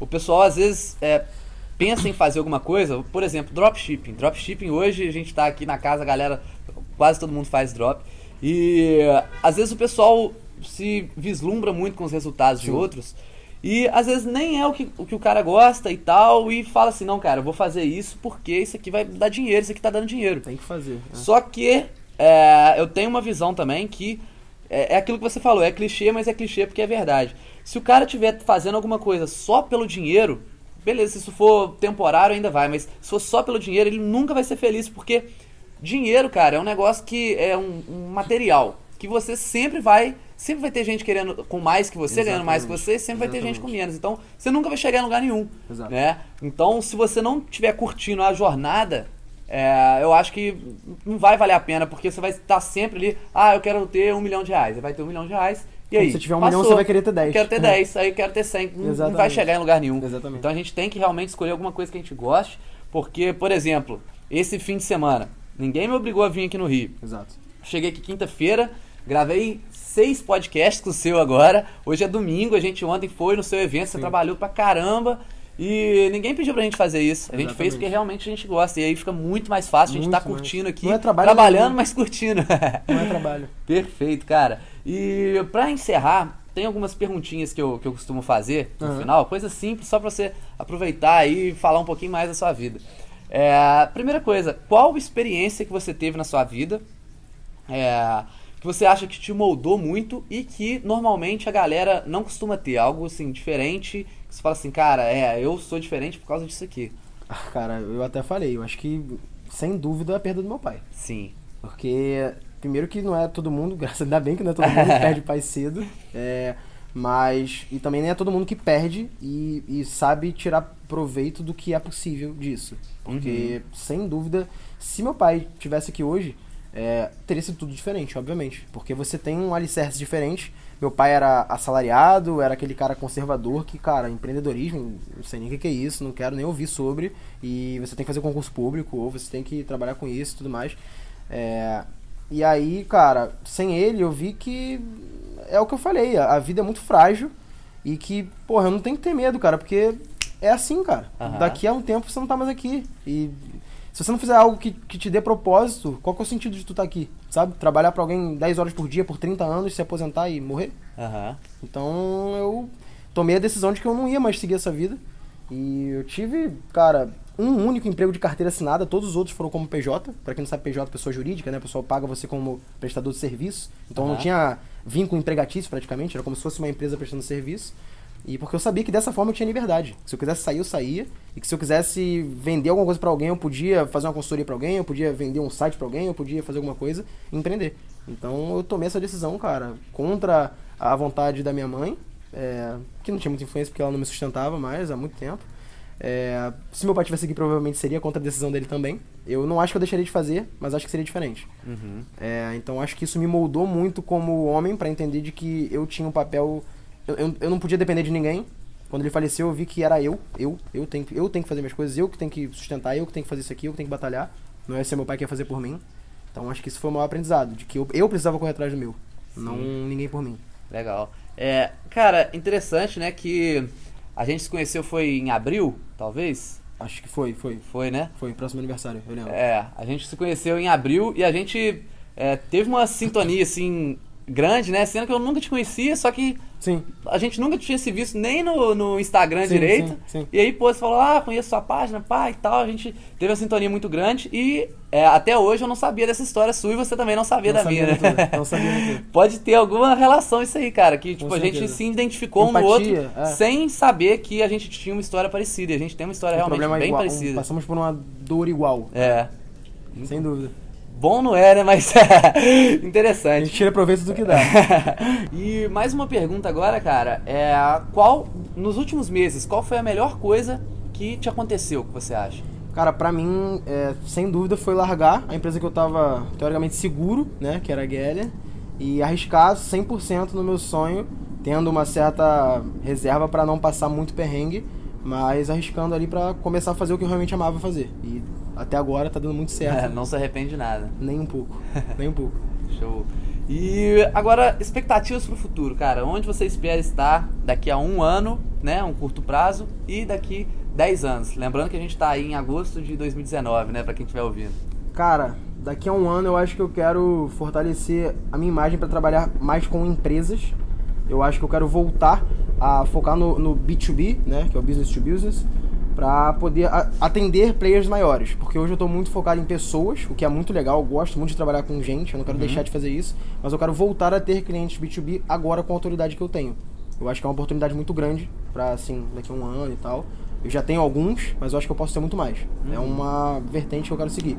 o pessoal às vezes é, pensa em fazer alguma coisa, por exemplo, dropshipping. Dropshipping hoje a gente está aqui na casa, a galera, quase todo mundo faz drop e às vezes o pessoal se vislumbra muito com os resultados Sim. de outros e às vezes nem é o que, o que o cara gosta e tal, e fala assim, não, cara, eu vou fazer isso porque isso aqui vai dar dinheiro, isso aqui tá dando dinheiro. Tem que fazer. É. Só que é, eu tenho uma visão também que é, é, aquilo que você falou, é clichê, mas é clichê porque é verdade. Se o cara estiver fazendo alguma coisa só pelo dinheiro, beleza, se isso for temporário ainda vai, mas se for só pelo dinheiro, ele nunca vai ser feliz, porque dinheiro, cara, é um negócio que é um, um material que você sempre vai sempre vai ter gente querendo com mais que você, Exatamente. ganhando mais que você, sempre Exatamente. vai ter gente com menos. Então, você nunca vai chegar em lugar nenhum. Exato. Né? Então, se você não estiver curtindo a jornada, é, eu acho que não vai valer a pena, porque você vai estar sempre ali, ah, eu quero ter um milhão de reais. Você vai ter um milhão de reais. E aí, se tiver um Passou. milhão, você vai querer ter 10. Quero ter 10, aí eu quero ter 100. Não, não vai chegar em lugar nenhum. Exatamente. Então a gente tem que realmente escolher alguma coisa que a gente goste, porque, por exemplo, esse fim de semana, ninguém me obrigou a vir aqui no Rio. Exato. Cheguei aqui quinta-feira, gravei seis podcasts com o seu agora. Hoje é domingo, a gente ontem foi no seu evento, você Sim. trabalhou pra caramba. E ninguém pediu pra gente fazer isso. A gente Exatamente. fez porque realmente a gente gosta. E aí fica muito mais fácil, a gente tá curtindo aqui. Não é trabalho trabalhando, mas curtindo. Não é trabalho. Perfeito, cara. E pra encerrar, tem algumas perguntinhas que eu, que eu costumo fazer no uhum. final, coisa simples, só pra você aproveitar e falar um pouquinho mais da sua vida. É, primeira coisa, qual experiência que você teve na sua vida? É, que você acha que te moldou muito e que normalmente a galera não costuma ter? Algo assim, diferente, que você fala assim, cara, é, eu sou diferente por causa disso aqui. Ah, cara, eu até falei, eu acho que sem dúvida é a perda do meu pai. Sim. Porque, primeiro que não é todo mundo, graças a Deus, bem que não é todo mundo que perde pai cedo. É, mas. E também nem é todo mundo que perde e, e sabe tirar proveito do que é possível disso. Porque, uhum. sem dúvida, se meu pai tivesse aqui hoje, é, teria sido tudo diferente, obviamente. Porque você tem um alicerce diferente. Meu pai era assalariado, era aquele cara conservador que, cara, empreendedorismo, não sei nem o que é isso, não quero nem ouvir sobre. E você tem que fazer concurso público, ou você tem que trabalhar com isso e tudo mais. É, e aí, cara, sem ele eu vi que é o que eu falei, a, vida é muito frágil e que, porra, eu não tenho que ter medo, cara, porque é assim, cara. Uhum. Daqui a um tempo você não tá mais aqui. E se você não fizer algo que, que te dê propósito, qual que é o sentido de tu estar tá aqui? Sabe? Trabalhar para alguém 10 horas por dia por 30 anos, se aposentar e morrer? Uhum. Então eu tomei a decisão de que eu não ia mais seguir essa vida. E eu tive, cara, um único emprego de carteira assinada, todos os outros foram como PJ. Para quem não sabe, PJ é pessoa jurídica, né? O pessoal paga você como prestador de serviço. Então uhum. não tinha vínculo empregatício praticamente, era como se fosse uma empresa prestando serviço. E porque eu sabia que dessa forma eu tinha liberdade. Se eu quisesse sair, eu saía. E que se eu quisesse vender alguma coisa para alguém, eu podia fazer uma consultoria para alguém, eu podia vender um site para alguém, eu podia fazer alguma coisa e empreender. Então eu tomei essa decisão, cara, contra a vontade da minha mãe, é, que não tinha muita influência porque ela não me sustentava mais há muito tempo. É, se meu pai tivesse aqui, provavelmente seria contra a decisão dele também. Eu não acho que eu deixaria de fazer, mas acho que seria diferente. Uhum. É, então acho que isso me moldou muito como homem para entender de que eu tinha um papel. Eu, eu, eu, não podia depender de ninguém. Quando ele faleceu, eu vi que era eu, eu, eu tenho, eu tenho que fazer minhas coisas, eu que tenho que sustentar, eu que tenho que fazer isso aqui, eu que tenho que batalhar. Não é ser meu pai que ia fazer por mim. Então acho que isso foi o maior aprendizado, de que eu, eu precisava correr atrás do meu, Sim. não ninguém por mim. Legal. É, cara, interessante, né, que a gente se conheceu foi em abril, talvez? Acho que foi, foi. Foi, né? Foi, próximo aniversário, eu lembro. É, a gente se conheceu em abril e a gente é, teve uma sintonia, assim, grande, né? Sendo que eu nunca te conhecia, só que sim. a gente nunca tinha se visto nem no, no Instagram sim, direito. Sim. E aí, pô, você falou, ah, conheço sua página, pá, e tal. A gente teve uma sintonia muito grande e é, até hoje eu não sabia dessa história sua e você também não sabia não da minha, né? Não sabia tudo. Pode ter alguma relação isso aí, cara, que tipo, a gente se identificou Empatia, um no outro é. sem saber que a gente tinha uma história parecida. E a gente tem uma história realmente bem igual, parecida. Um, passamos por uma dor igual. É. Sem dúvida. Bom não é, né? Mas é interessante. A gente tira proveito do que dá. e mais uma pergunta agora, cara. É qual, nos últimos meses, qual foi a melhor coisa que te aconteceu, que você acha? Cara, pra mim, é, sem dúvida, foi largar a empresa que eu tava teoricamente seguro, né? Que era a Geller. E arriscar 100% no meu sonho, tendo uma certa reserva para não passar muito perrengue, mas arriscando ali para começar a fazer o que eu realmente amava fazer. E até agora tá dando muito certo. É, não se arrepende de nada. Nem um pouco. Nem um pouco. Show. E agora, expectativas para o futuro, cara. Onde você espera estar daqui a um ano, né? Um curto prazo, e daqui 10 anos. Lembrando que a gente está aí em agosto de 2019, né? Para quem estiver ouvindo. Cara, daqui a um ano eu acho que eu quero fortalecer a minha imagem para trabalhar mais com empresas. Eu acho que eu quero voltar a focar no, no B2B, né? Que é o business to business para poder atender players maiores, porque hoje eu estou muito focado em pessoas, o que é muito legal, eu gosto muito de trabalhar com gente, eu não quero uhum. deixar de fazer isso, mas eu quero voltar a ter clientes B2B agora com a autoridade que eu tenho. Eu acho que é uma oportunidade muito grande para assim, daqui a um ano e tal. Eu já tenho alguns, mas eu acho que eu posso ter muito mais. É uhum. É uma vertente que eu quero seguir.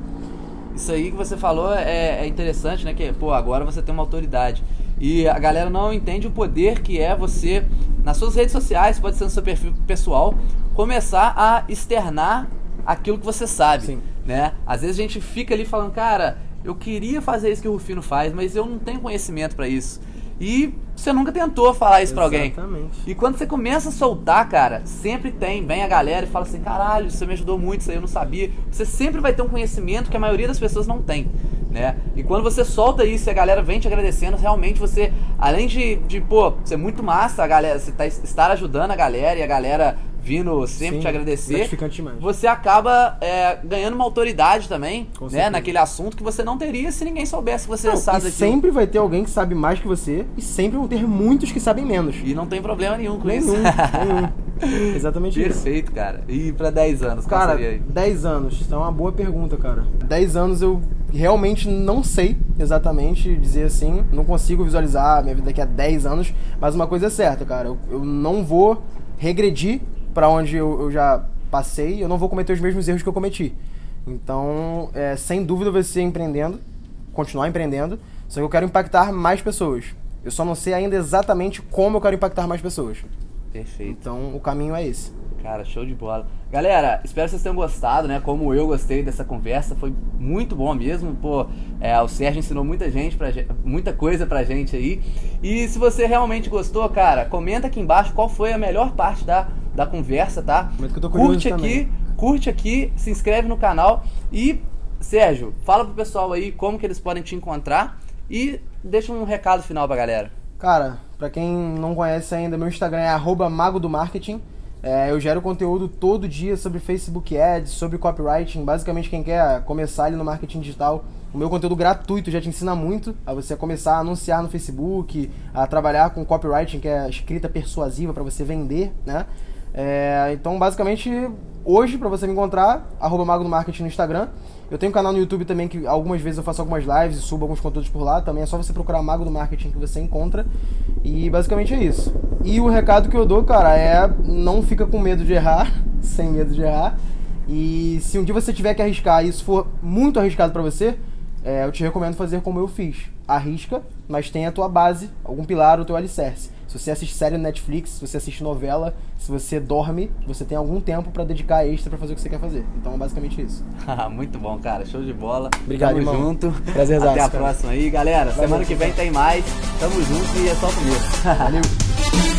Isso aí que você falou é, é interessante, né? Que, pô, agora você tem uma autoridade. E a galera não entende o poder que é você, nas suas redes sociais, pode ser no seu perfil pessoal, começar a externar aquilo que você sabe, Sim. né? Às vezes a gente fica ali falando, cara, eu queria fazer isso que o Rufino faz, mas eu não tenho conhecimento para isso. E você nunca tentou falar isso para alguém. E quando você começa a soltar, cara, sempre tem, vem a galera e fala assim: caralho, você me ajudou muito, isso aí eu não sabia. Você sempre vai ter um conhecimento que a maioria das pessoas não tem, né? E quando você solta isso e a galera vem te agradecendo, realmente você, além de, de pô, ser muito massa, a galera, você tá, estar ajudando a galera e a galera vindo sempre Sim, te agradecer, você acaba é, ganhando uma autoridade também, Com né? certeza. Naquele assunto que você não teria se ninguém soubesse que você Não, sabe e sempre vai ter alguém que sabe mais que você e sempre vão ter muitos que sabem menos. E não tem problema nenhum com Nenhum, isso. nenhum. Exatamente isso. Perfeito, cara. E pra 10 anos, qual Cara, seria aí? 10 anos, isso é uma boa pergunta, cara. 10 anos eu realmente não sei exatamente dizer assim, não consigo visualizar a minha vida daqui a 10 anos, mas uma coisa é certa, cara, eu, eu não vou regredir para onde eu, eu, já passei, eu não vou cometer os mesmos erros que eu cometi. Então, é, sem dúvida vai ser empreendendo, continuar empreendendo, só que eu quero impactar mais pessoas. Eu só não sei ainda exatamente como eu quero impactar mais pessoas. Perfeito. Então, o caminho é esse. Cara, show de bola. Galera, espero que vocês tenham gostado, né? Como eu gostei dessa conversa, foi muito bom mesmo. Pô, é, o Sérgio ensinou muita gente, pra, muita coisa pra gente aí. E se você realmente gostou, cara, comenta aqui embaixo qual foi a melhor parte da, da conversa, tá? Mas que eu tô curte curioso aqui, também. curte aqui, se inscreve no canal e Sérgio, fala pro pessoal aí como que eles podem te encontrar e deixa um recado final pra galera. Cara, pra quem não conhece ainda, meu Instagram é arroba mago do marketing. É, eu gero conteúdo todo dia sobre Facebook Ads, sobre copywriting. Basicamente, quem quer começar ali no marketing digital, o meu conteúdo gratuito já te ensina muito a você começar a anunciar no Facebook, a trabalhar com copywriting, que é escrita persuasiva para você vender, né? É, então, basicamente, hoje, para você me encontrar, arroba mago do marketing no Instagram. Eu tenho um canal no YouTube também que algumas vezes eu faço algumas lives e subo alguns conteúdos por lá. Também é só você procurar Mago do Marketing que você encontra. E basicamente é isso. E o recado que eu dou, cara, é não fica com medo de errar, sem medo de errar. E se um dia você tiver que arriscar e isso for muito arriscado para você, é, eu te recomendo fazer como eu fiz. Arrisca, mas tem a tua base, algum pilar, o teu alicerce. Se você assiste série no Netflix, se você assiste novela, se você dorme, você tem algum tempo para dedicar extra para fazer o que você quer fazer. Então é basicamente isso. Muito bom, cara. Show de bola. Obrigado, Tamo irmão. junto. Prazer, Até a cara. próxima aí, galera. Valeu, Semana que vem tem mais. Tamo junto e é só o começo. Valeu.